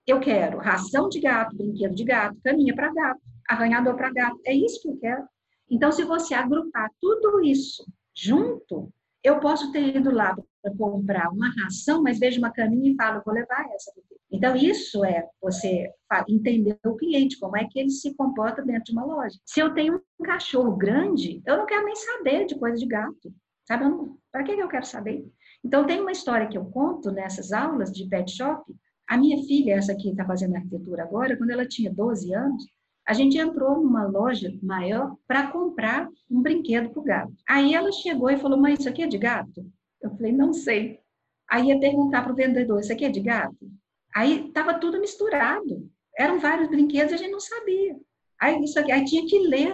Eu quero ração de gato, brinquedo de gato, caminha para gato, arranhador para gato. É isso que eu quero. Então, se você agrupar tudo isso junto, eu posso ter ido lá para comprar uma ração, mas vejo uma caminha e falo, vou levar essa. Então, isso é você entender o cliente, como é que ele se comporta dentro de uma loja. Se eu tenho um cachorro grande, eu não quero nem saber de coisa de gato. Sabe? Para que eu quero saber? Então, tem uma história que eu conto nessas aulas de pet shop. A minha filha, essa que está fazendo arquitetura agora, quando ela tinha 12 anos, a gente entrou numa loja maior para comprar um brinquedo para o gato. Aí ela chegou e falou: Mãe, isso aqui é de gato? Eu falei: Não sei. Aí ia perguntar para o vendedor: Isso aqui é de gato? Aí estava tudo misturado. Eram vários brinquedos e a gente não sabia. Aí, isso aqui, aí tinha que ler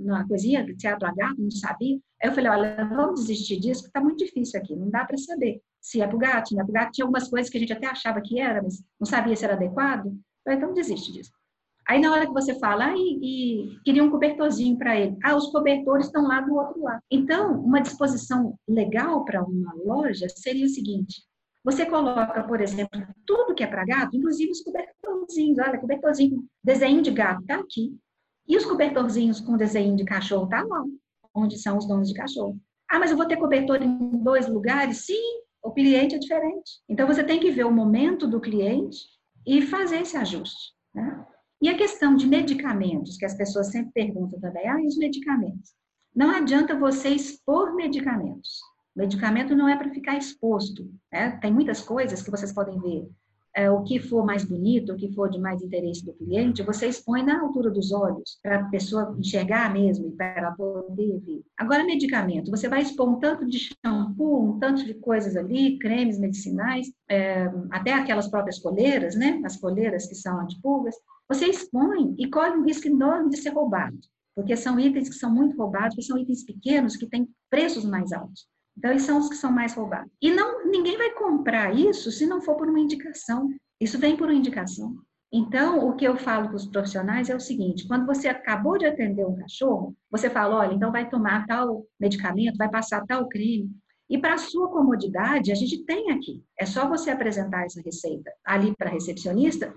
na coisinha, teatro H, não sabia. Aí eu falei, olha, vamos desistir disso, porque está muito difícil aqui, não dá para saber se é para o gato, não é para gato. Tinha algumas coisas que a gente até achava que era, mas não sabia se era adequado. Falei, então desiste disso. Aí na hora que você fala, ah, e, e queria um cobertorzinho para ele. Ah, os cobertores estão lá do outro lado. Então, uma disposição legal para uma loja seria o seguinte: você coloca, por exemplo, tudo que é para gato, inclusive os cobertorzinhos. Olha, cobertorzinho, desenho de gato está aqui. E os cobertorzinhos com desenho de cachorro tá lá, onde são os donos de cachorro. Ah, mas eu vou ter cobertor em dois lugares? Sim, o cliente é diferente. Então você tem que ver o momento do cliente e fazer esse ajuste. Né? E a questão de medicamentos, que as pessoas sempre perguntam também, ah, e os medicamentos? Não adianta você expor medicamentos. Medicamento não é para ficar exposto. Né? Tem muitas coisas que vocês podem ver é, o que for mais bonito, o que for de mais interesse do cliente, você expõe na altura dos olhos, para a pessoa enxergar mesmo e para ela poder ver. Agora, medicamento, você vai expor um tanto de shampoo, um tanto de coisas ali, cremes medicinais, é, até aquelas próprias coleiras, né? As coleiras que são antipulgas. Você expõe e corre um risco enorme de ser roubado, porque são itens que são muito roubados, porque são itens pequenos que têm preços mais altos. Então, eles são os que são mais roubados. E não, ninguém vai comprar isso se não for por uma indicação. Isso vem por uma indicação. Então, o que eu falo para os profissionais é o seguinte: quando você acabou de atender um cachorro, você fala, olha, então vai tomar tal medicamento, vai passar tal creme. E para sua comodidade, a gente tem aqui. É só você apresentar essa receita ali para a recepcionista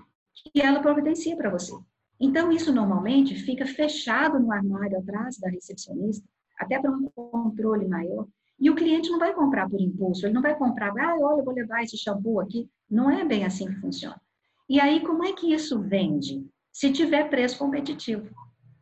que ela providencia para você. Então, isso normalmente fica fechado no armário atrás da recepcionista, até para um controle maior. E o cliente não vai comprar por impulso, ele não vai comprar, ah, olha, eu vou levar esse shampoo aqui. Não é bem assim que funciona. E aí, como é que isso vende? Se tiver preço competitivo.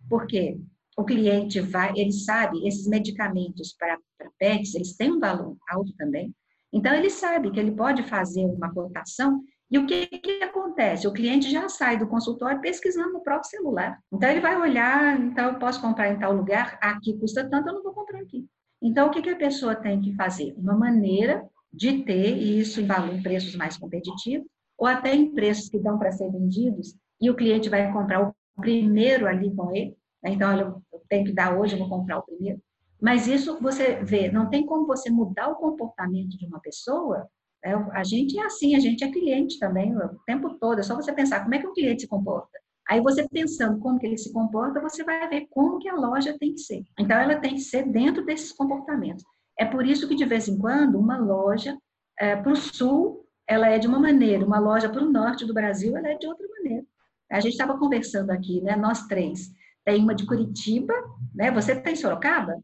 Porque o cliente vai, ele sabe, esses medicamentos para, pets, eles têm um valor alto também. Então, ele sabe que ele pode fazer uma cotação e o que, que acontece? O cliente já sai do consultório pesquisando no próprio celular. Então, ele vai olhar, então, eu posso comprar em tal lugar, aqui custa tanto, eu não vou comprar aqui. Então, o que, que a pessoa tem que fazer? Uma maneira de ter isso em valor, preços mais competitivos, ou até em preços que dão para ser vendidos, e o cliente vai comprar o primeiro ali com ele. Né? Então, olha, eu tenho que dar hoje, eu vou comprar o primeiro. Mas isso você vê, não tem como você mudar o comportamento de uma pessoa é, a gente é assim, a gente é cliente também o tempo todo. É só você pensar como é que o cliente se comporta. Aí você pensando como que ele se comporta, você vai ver como que a loja tem que ser. Então ela tem que ser dentro desses comportamentos. É por isso que de vez em quando uma loja é, para o sul ela é de uma maneira, uma loja para o norte do Brasil ela é de outra maneira. A gente estava conversando aqui, né? Nós três. Tem uma de Curitiba, né? Você tem Sorocaba?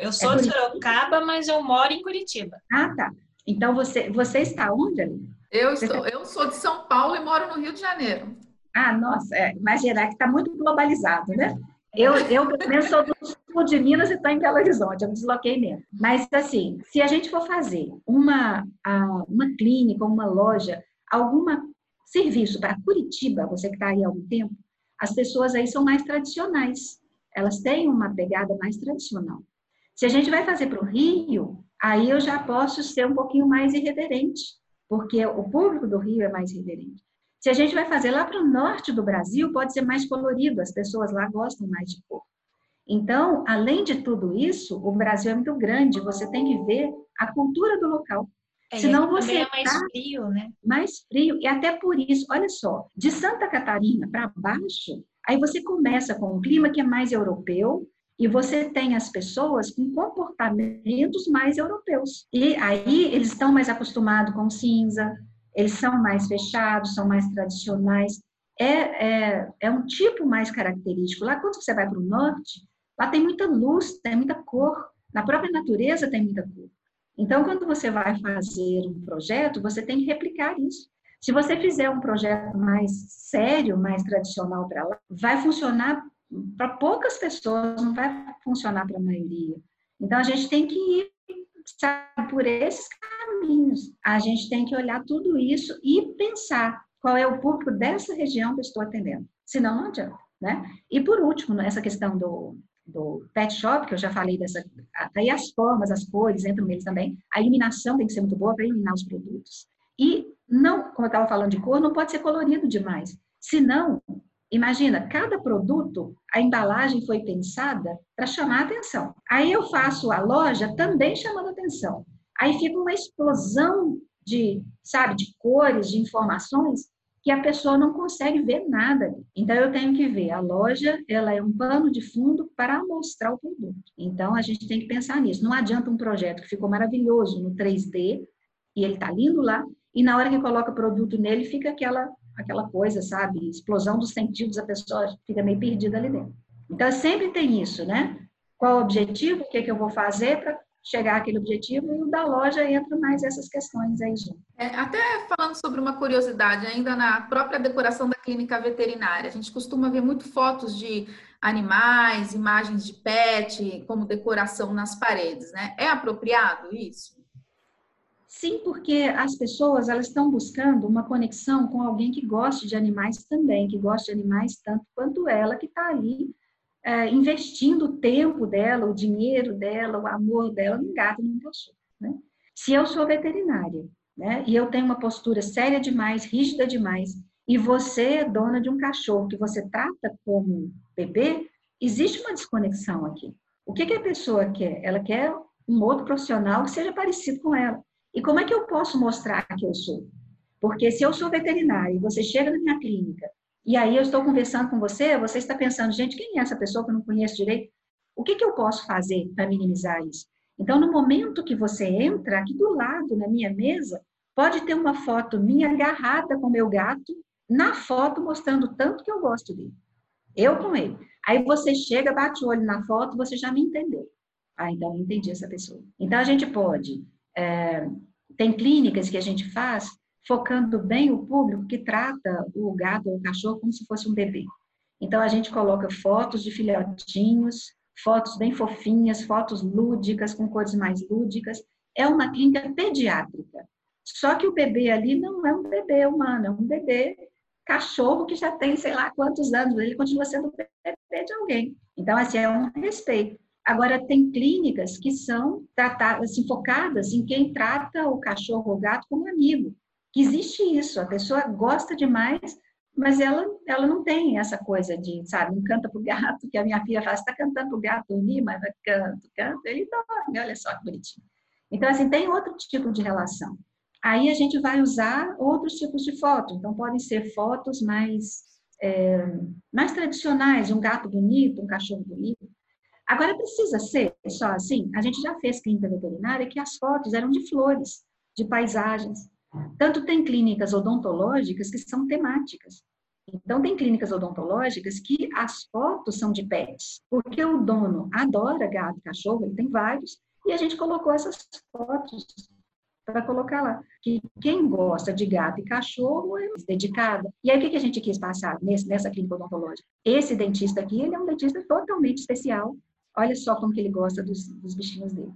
Eu sou é de Sorocaba, mas eu moro em Curitiba. Ah, tá. Então, você, você está onde, ali? Eu, estou, eu sou de São Paulo e moro no Rio de Janeiro. Ah, nossa, é, imaginar que está muito globalizado, né? Eu, eu, pelo menos, sou do sul de Minas e estou em Belo Horizonte, eu me desloquei mesmo. Mas, assim, se a gente for fazer uma, uma clínica, uma loja, algum serviço para Curitiba, você que está aí há algum tempo, as pessoas aí são mais tradicionais. Elas têm uma pegada mais tradicional. Se a gente vai fazer para o Rio, aí eu já posso ser um pouquinho mais irreverente, porque o público do Rio é mais irreverente. Se a gente vai fazer lá para o norte do Brasil, pode ser mais colorido, as pessoas lá gostam mais de cor. Então, além de tudo isso, o Brasil é muito grande, você tem que ver a cultura do local. É, Senão você é mais tá frio, né? Mais frio. E até por isso, olha só, de Santa Catarina para baixo, aí você começa com um clima que é mais europeu, e você tem as pessoas com comportamentos mais europeus. E aí eles estão mais acostumados com cinza, eles são mais fechados, são mais tradicionais. É, é, é um tipo mais característico. Lá, quando você vai para o norte, lá tem muita luz, tem muita cor. Na própria natureza tem muita cor. Então, quando você vai fazer um projeto, você tem que replicar isso. Se você fizer um projeto mais sério, mais tradicional para lá, vai funcionar para poucas pessoas, não vai funcionar para a maioria. Então, a gente tem que ir sabe, por esses caminhos. A gente tem que olhar tudo isso e pensar qual é o público dessa região que eu estou atendendo. Senão, não adianta. Né? E, por último, essa questão do, do pet shop, que eu já falei dessa, aí as formas, as cores entram neles também. A iluminação tem que ser muito boa para iluminar os produtos. E não, como eu estava falando de cor, não pode ser colorido demais. Senão, Imagina, cada produto, a embalagem foi pensada para chamar atenção. Aí eu faço a loja também chamando atenção. Aí fica uma explosão de, sabe, de cores, de informações que a pessoa não consegue ver nada. Então eu tenho que ver a loja, ela é um pano de fundo para mostrar o produto. Então a gente tem que pensar nisso. Não adianta um projeto que ficou maravilhoso no 3D e ele está lindo lá e na hora que coloca o produto nele fica aquela aquela coisa, sabe? Explosão dos sentidos, a pessoa fica meio perdida ali dentro. Então, sempre tem isso, né? Qual o objetivo? O que, é que eu vou fazer para chegar àquele objetivo? E o da loja entra mais essas questões aí junto. É, até falando sobre uma curiosidade, ainda na própria decoração da clínica veterinária, a gente costuma ver muito fotos de animais, imagens de pet, como decoração nas paredes, né? É apropriado isso? Sim, porque as pessoas elas estão buscando uma conexão com alguém que goste de animais também, que goste de animais tanto quanto ela, que está ali é, investindo o tempo dela, o dinheiro dela, o amor dela no gato no cachorro. Né? Se eu sou veterinária né, e eu tenho uma postura séria demais, rígida demais, e você é dona de um cachorro que você trata como bebê, existe uma desconexão aqui. O que, que a pessoa quer? Ela quer um outro profissional que seja parecido com ela. E como é que eu posso mostrar que eu sou? Porque se eu sou veterinária e você chega na minha clínica e aí eu estou conversando com você, você está pensando, gente, quem é essa pessoa que eu não conheço direito? O que, que eu posso fazer para minimizar isso? Então, no momento que você entra, aqui do lado, na minha mesa, pode ter uma foto minha agarrada com meu gato, na foto mostrando tanto que eu gosto dele. Eu com ele. Aí você chega, bate o olho na foto, você já me entendeu. Ah, então eu entendi essa pessoa. Então a gente pode. É, tem clínicas que a gente faz focando bem o público que trata o gato ou o cachorro como se fosse um bebê. Então a gente coloca fotos de filhotinhos, fotos bem fofinhas, fotos lúdicas, com cores mais lúdicas. É uma clínica pediátrica. Só que o bebê ali não é um bebê humano, é um bebê cachorro que já tem sei lá quantos anos, ele continua sendo bebê de alguém. Então, assim, é um respeito. Agora, tem clínicas que são tratadas, assim, focadas em quem trata o cachorro ou o gato como amigo. Que existe isso, a pessoa gosta demais, mas ela, ela não tem essa coisa de, sabe, não canta pro gato, que a minha filha fala, está cantando pro gato ali, mas canto, canto, ele dorme, olha só que bonitinho. Então, assim, tem outro tipo de relação. Aí a gente vai usar outros tipos de fotos. Então, podem ser fotos mais, é, mais tradicionais, um gato bonito, um cachorro bonito. Agora, precisa ser só assim? A gente já fez clínica veterinária que as fotos eram de flores, de paisagens. Tanto tem clínicas odontológicas que são temáticas. Então, tem clínicas odontológicas que as fotos são de pets, porque o dono adora gato, cachorro, ele tem vários, e a gente colocou essas fotos para colocar lá. Que quem gosta de gato e cachorro é mais dedicada. E aí, o que a gente quis passar nessa clínica odontológica? Esse dentista aqui, ele é um dentista totalmente especial. Olha só como que ele gosta dos, dos bichinhos dele.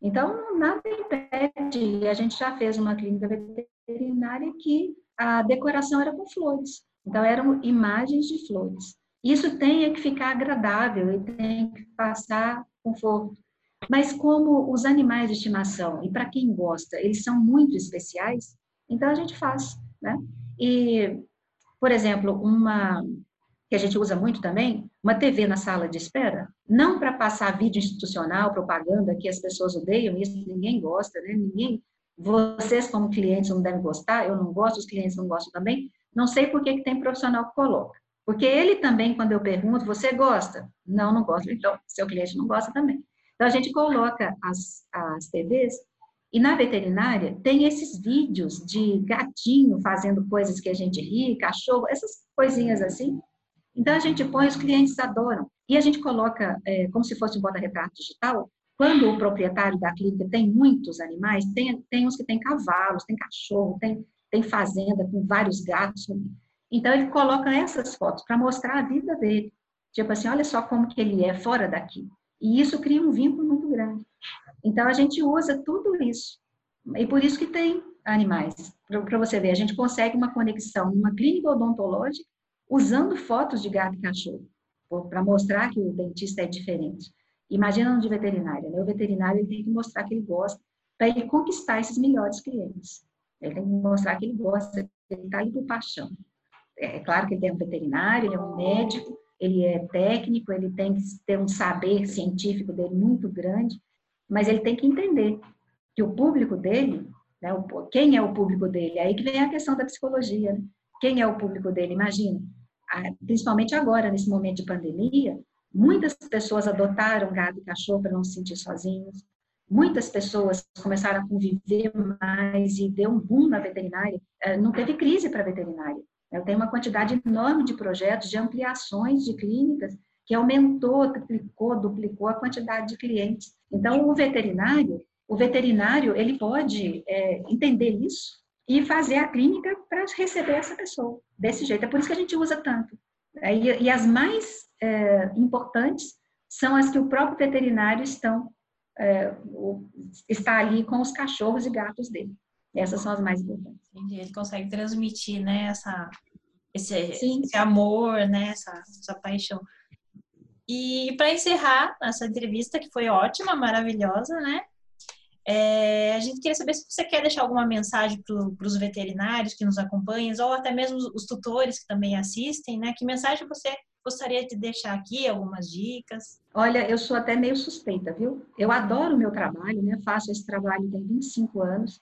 Então, nada impede. A gente já fez uma clínica veterinária que a decoração era com flores. Então, eram imagens de flores. Isso tem que ficar agradável e tem que passar conforto. Mas como os animais de estimação, e para quem gosta, eles são muito especiais, então a gente faz, né? E, por exemplo, uma que a gente usa muito também, uma TV na sala de espera, não para passar vídeo institucional, propaganda, que as pessoas odeiam, isso ninguém gosta, né? Ninguém, vocês como clientes não devem gostar, eu não gosto, os clientes não gostam também, não sei por que, que tem profissional que coloca. Porque ele também, quando eu pergunto, você gosta? Não, não gosto. Então, seu cliente não gosta também. Então, a gente coloca as, as TVs e na veterinária tem esses vídeos de gatinho fazendo coisas que a gente ri, cachorro, essas coisinhas assim. Então, a gente põe, os clientes adoram. E a gente coloca é, como se fosse um bota-retrato digital. Quando o proprietário da clínica tem muitos animais, tem, tem uns que tem cavalos, tem cachorro, tem, tem fazenda com vários gatos. Então, ele coloca essas fotos para mostrar a vida dele. Tipo assim, olha só como que ele é fora daqui. E isso cria um vínculo muito grande. Então, a gente usa tudo isso. E por isso que tem animais. Para você ver, a gente consegue uma conexão numa clínica odontológica usando fotos de gato e cachorro, para mostrar que o dentista é diferente. Imagina no de veterinária, né? O veterinário ele tem que mostrar que ele gosta, para ele conquistar esses melhores clientes. Ele tem que mostrar que ele gosta, ele está ali por paixão. É, é claro que ele é um veterinário, ele é um médico, ele é técnico, ele tem que ter um saber científico dele muito grande, mas ele tem que entender que o público dele, né, quem é o público dele? Aí que vem a questão da psicologia. Né? Quem é o público dele? Imagina, principalmente agora, nesse momento de pandemia, muitas pessoas adotaram gato e cachorro para não se sentir sozinhos. Muitas pessoas começaram a conviver mais e deu um boom na veterinária. Eh, não teve crise para a veterinária. Eu tenho uma quantidade enorme de projetos de ampliações de clínicas que aumentou, triplicou, duplicou a quantidade de clientes. Então, o veterinário, o veterinário, ele pode é, entender isso e fazer a clínica para receber essa pessoa desse jeito. É por isso que a gente usa tanto. E, e as mais é, importantes são as que o próprio veterinário estão, é, está ali com os cachorros e gatos dele. Essas são as mais importantes. Entendi. Ele consegue transmitir, né, essa, esse, esse amor, né, essa, essa paixão. E para encerrar essa entrevista, que foi ótima, maravilhosa, né? É, a gente queria saber se você quer deixar alguma mensagem para os veterinários que nos acompanham, ou até mesmo os tutores que também assistem, né? Que mensagem você gostaria de deixar aqui, algumas dicas? Olha, eu sou até meio suspeita, viu? Eu adoro o meu trabalho, né? Faço esse trabalho tem 25 anos.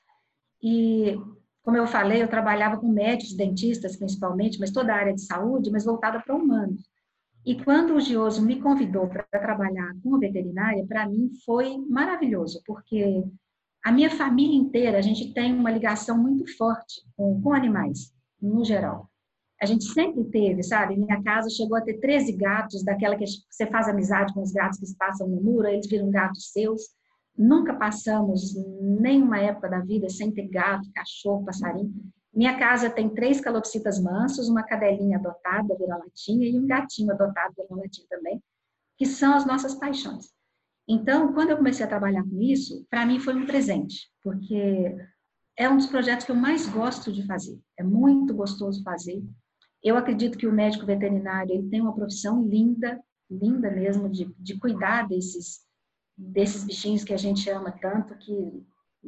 E, como eu falei, eu trabalhava com médicos, dentistas principalmente, mas toda a área de saúde, mas voltada para humanos. E quando o Gioso me convidou para trabalhar como veterinária, para mim foi maravilhoso, porque a minha família inteira, a gente tem uma ligação muito forte com, com animais, no geral. A gente sempre teve, sabe? Minha casa chegou a ter 13 gatos, daquela que você faz amizade com os gatos que passam no muro, eles viram gatos seus. Nunca passamos nenhuma época da vida sem ter gato, cachorro, passarinho. Minha casa tem três calopsitas mansos, uma cadelinha adotada, vira-latinha, e um gatinho adotado, vira-latinha também, que são as nossas paixões. Então, quando eu comecei a trabalhar com isso, para mim foi um presente, porque é um dos projetos que eu mais gosto de fazer. É muito gostoso fazer. Eu acredito que o médico veterinário ele tem uma profissão linda, linda mesmo, de, de cuidar desses, desses bichinhos que a gente ama tanto, que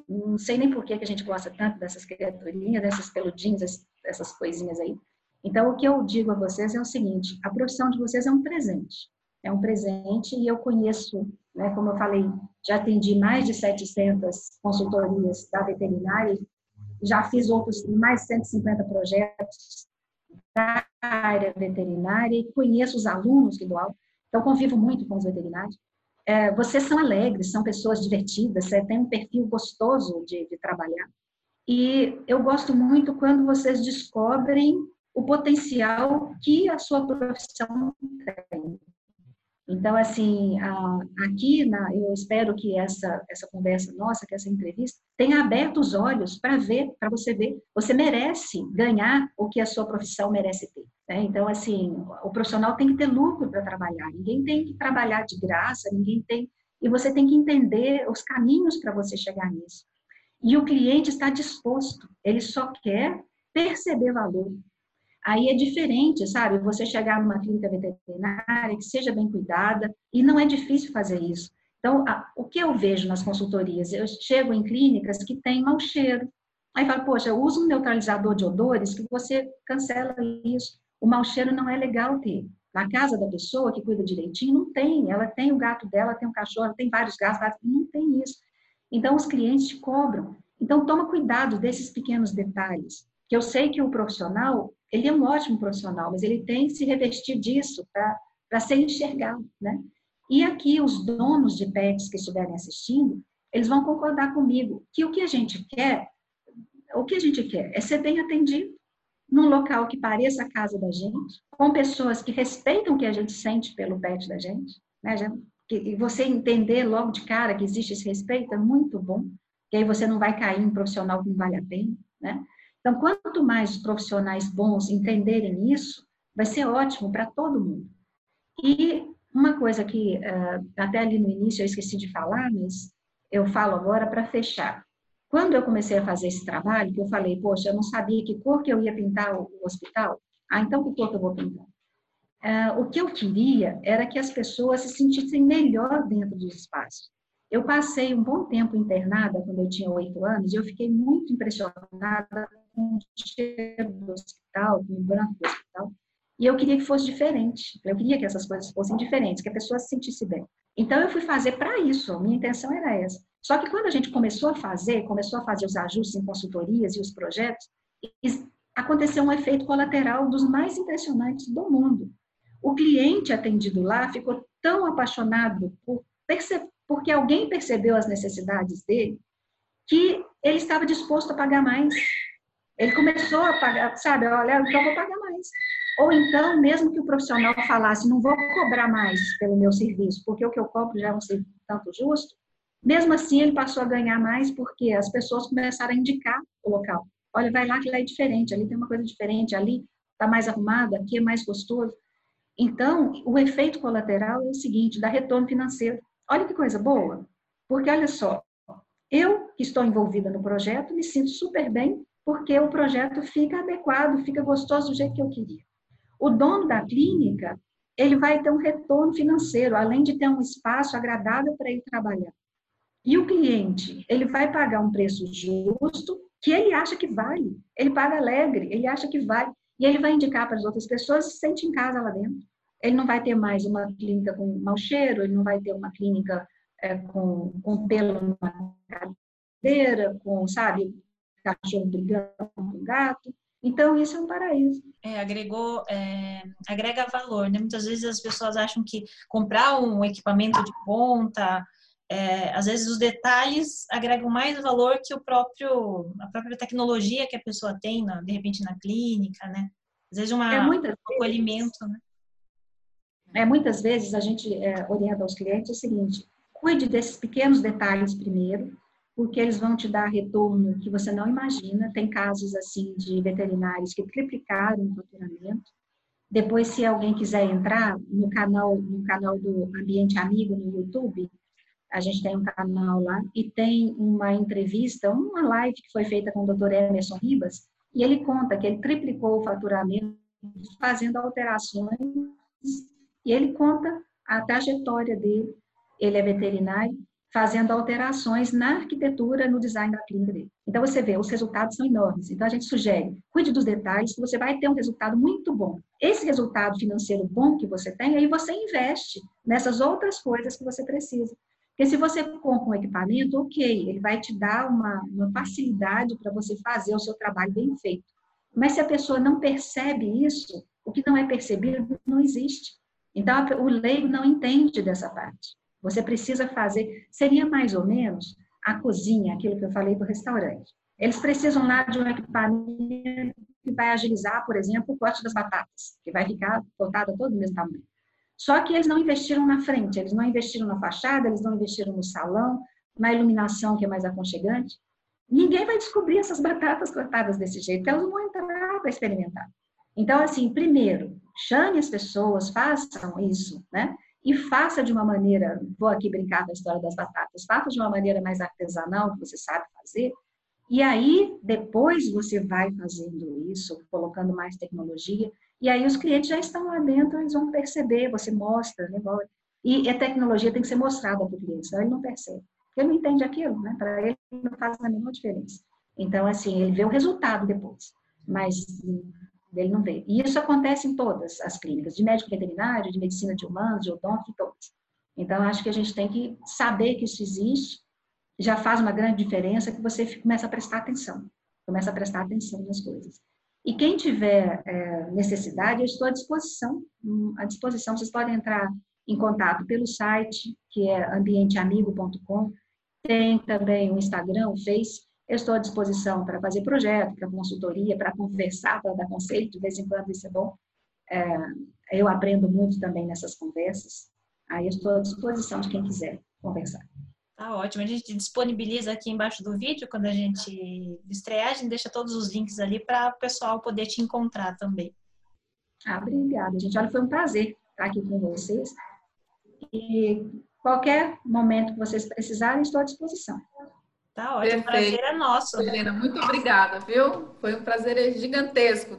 não sei nem por que, a gente gosta tanto dessas criaturinhas, dessas peludinhas, essas coisinhas aí. Então, o que eu digo a vocês é o seguinte: a profissão de vocês é um presente. É um presente e eu conheço, né, como eu falei, já atendi mais de 700 consultorias da veterinária, já fiz outros, mais de 150 projetos da área veterinária e conheço os alunos que dou aula, então convivo muito com os veterinários é, vocês são alegres, são pessoas divertidas, você tem um perfil gostoso de, de trabalhar. E eu gosto muito quando vocês descobrem o potencial que a sua profissão tem. Então, assim, aqui, eu espero que essa, essa conversa nossa, que essa entrevista, tenha aberto os olhos para ver, para você ver, você merece ganhar o que a sua profissão merece ter. Né? Então, assim, o profissional tem que ter lucro para trabalhar, ninguém tem que trabalhar de graça, ninguém tem. E você tem que entender os caminhos para você chegar nisso. E o cliente está disposto, ele só quer perceber valor. Aí é diferente, sabe? Você chegar numa clínica veterinária que seja bem cuidada, e não é difícil fazer isso. Então, a, o que eu vejo nas consultorias? Eu chego em clínicas que têm mau cheiro. Aí falo, poxa, usa um neutralizador de odores que você cancela isso. O mau cheiro não é legal ter. Na casa da pessoa que cuida direitinho, não tem. Ela tem o gato dela, tem um cachorro, tem vários gatos, não tem isso. Então, os clientes te cobram. Então, toma cuidado desses pequenos detalhes. Que eu sei que o profissional, ele é um ótimo profissional, mas ele tem que se revestir disso para ser enxergado, né? E aqui os donos de pets que estiverem assistindo, eles vão concordar comigo que o que a gente quer, o que a gente quer é ser bem atendido num local que pareça a casa da gente, com pessoas que respeitam o que a gente sente pelo pet da gente, né? E você entender logo de cara que existe esse respeito é muito bom, que aí você não vai cair em um profissional que não vale a pena, né? Então, quanto mais profissionais bons entenderem isso, vai ser ótimo para todo mundo. E uma coisa que uh, até ali no início eu esqueci de falar, mas eu falo agora para fechar. Quando eu comecei a fazer esse trabalho, eu falei, poxa, eu não sabia que cor que eu ia pintar o, hospital, ah, então que cor que eu vou pintar? Uh, o que eu queria era que as pessoas se sentissem melhor dentro dos espaços. Eu passei um bom tempo internada quando eu tinha oito anos e eu fiquei muito impressionada cheiro do hospital, com o branco do hospital. E eu queria que fosse diferente. Eu queria que essas coisas fossem diferentes, que a pessoa se sentisse bem. Então eu fui fazer para isso. A minha intenção era essa. Só que quando a gente começou a fazer, começou a fazer os ajustes em consultorias e os projetos, aconteceu um efeito colateral dos mais impressionantes do mundo. O cliente atendido lá ficou tão apaixonado por porque alguém percebeu as necessidades dele que ele estava disposto a pagar mais. Ele começou a pagar, sabe, olha, então vou pagar mais. Ou então, mesmo que o profissional falasse, não vou cobrar mais pelo meu serviço, porque o que eu cobro já é um tanto justo, mesmo assim ele passou a ganhar mais porque as pessoas começaram a indicar o local. Olha, vai lá que lá é diferente, ali tem uma coisa diferente, ali está mais arrumado, aqui é mais gostoso. Então, o efeito colateral é o seguinte, dá retorno financeiro. Olha que coisa boa, porque olha só, eu que estou envolvida no projeto me sinto super bem porque o projeto fica adequado, fica gostoso do jeito que eu queria. O dono da clínica, ele vai ter um retorno financeiro, além de ter um espaço agradável para ele trabalhar. E o cliente, ele vai pagar um preço justo que ele acha que vale. Ele paga alegre, ele acha que vale. E ele vai indicar para as outras pessoas se sente em casa lá dentro. Ele não vai ter mais uma clínica com mau cheiro, ele não vai ter uma clínica é, com, com pelo na cadeira, com, sabe, cachorro brigando com gato. Então, isso é um paraíso. É, agregou, é, agrega valor, né? Muitas vezes as pessoas acham que comprar um equipamento de ponta, é, às vezes os detalhes agregam mais valor que o próprio, a própria tecnologia que a pessoa tem, na, de repente, na clínica, né? Às vezes uma, é um acolhimento, né? É, muitas vezes a gente é, orienta aos clientes o seguinte, cuide desses pequenos detalhes primeiro, porque eles vão te dar retorno que você não imagina. Tem casos assim de veterinários que triplicaram o faturamento. Depois, se alguém quiser entrar no canal, no canal do Ambiente Amigo no YouTube, a gente tem um canal lá e tem uma entrevista, uma live que foi feita com o Dr. Emerson Ribas, e ele conta que ele triplicou o faturamento fazendo alterações, e ele conta a trajetória dele. Ele é veterinário, fazendo alterações na arquitetura, no design da clínica dele. Então, você vê, os resultados são enormes. Então, a gente sugere, cuide dos detalhes, que você vai ter um resultado muito bom. Esse resultado financeiro bom que você tem, aí você investe nessas outras coisas que você precisa. Porque se você compra um equipamento, ok, ele vai te dar uma, uma facilidade para você fazer o seu trabalho bem feito. Mas se a pessoa não percebe isso, o que não é percebido não existe. Então, o leigo não entende dessa parte. Você precisa fazer, seria mais ou menos a cozinha, aquilo que eu falei do restaurante. Eles precisam lá de um equipamento que vai agilizar, por exemplo, o corte das batatas, que vai ficar cortada todo do mesmo tamanho. Só que eles não investiram na frente, eles não investiram na fachada, eles não investiram no salão, na iluminação que é mais aconchegante. Ninguém vai descobrir essas batatas cortadas desse jeito, elas vão entrar para experimentar. Então, assim, primeiro, chame as pessoas, façam isso, né? E faça de uma maneira, vou aqui brincar com a história das batatas, faça de uma maneira mais artesanal, que você sabe fazer, e aí depois você vai fazendo isso, colocando mais tecnologia, e aí os clientes já estão lá dentro, eles vão perceber, você mostra, né? E a tecnologia tem que ser mostrada para o cliente, senão ele não percebe. Ele não entende aquilo, né? Para ele não faz a menor diferença. Então, assim, ele vê o resultado depois, mas ele não vê. E isso acontece em todas as clínicas, de médico veterinário, de medicina de humanos, de odonto, todas. Então, acho que a gente tem que saber que isso existe, já faz uma grande diferença que você começa a prestar atenção, começa a prestar atenção nas coisas. E quem tiver é, necessidade, eu estou à disposição, hum, à disposição, vocês podem entrar em contato pelo site, que é ambienteamigo.com, tem também o Instagram, o Face, eu estou à disposição para fazer projeto, para consultoria, para conversar, para dar conselho, de vez em quando isso é bom. É, eu aprendo muito também nessas conversas. Aí eu estou à disposição de quem quiser conversar. Tá ótimo. A gente disponibiliza aqui embaixo do vídeo, quando a gente estrear, a gente deixa todos os links ali para o pessoal poder te encontrar também. Ah, obrigada, gente. Olha, foi um prazer estar aqui com vocês. E qualquer momento que vocês precisarem, estou à disposição. Tá ótimo, Perfeito. prazer é nosso. Helena, muito obrigada, viu? Foi um prazer gigantesco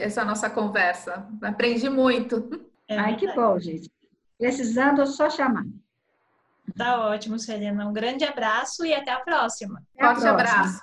essa nossa conversa. Aprendi muito. É Ai, que bom, gente. Precisando, é só chamar. Tá ótimo, Selena. Um grande abraço e até a próxima. Forte abraço.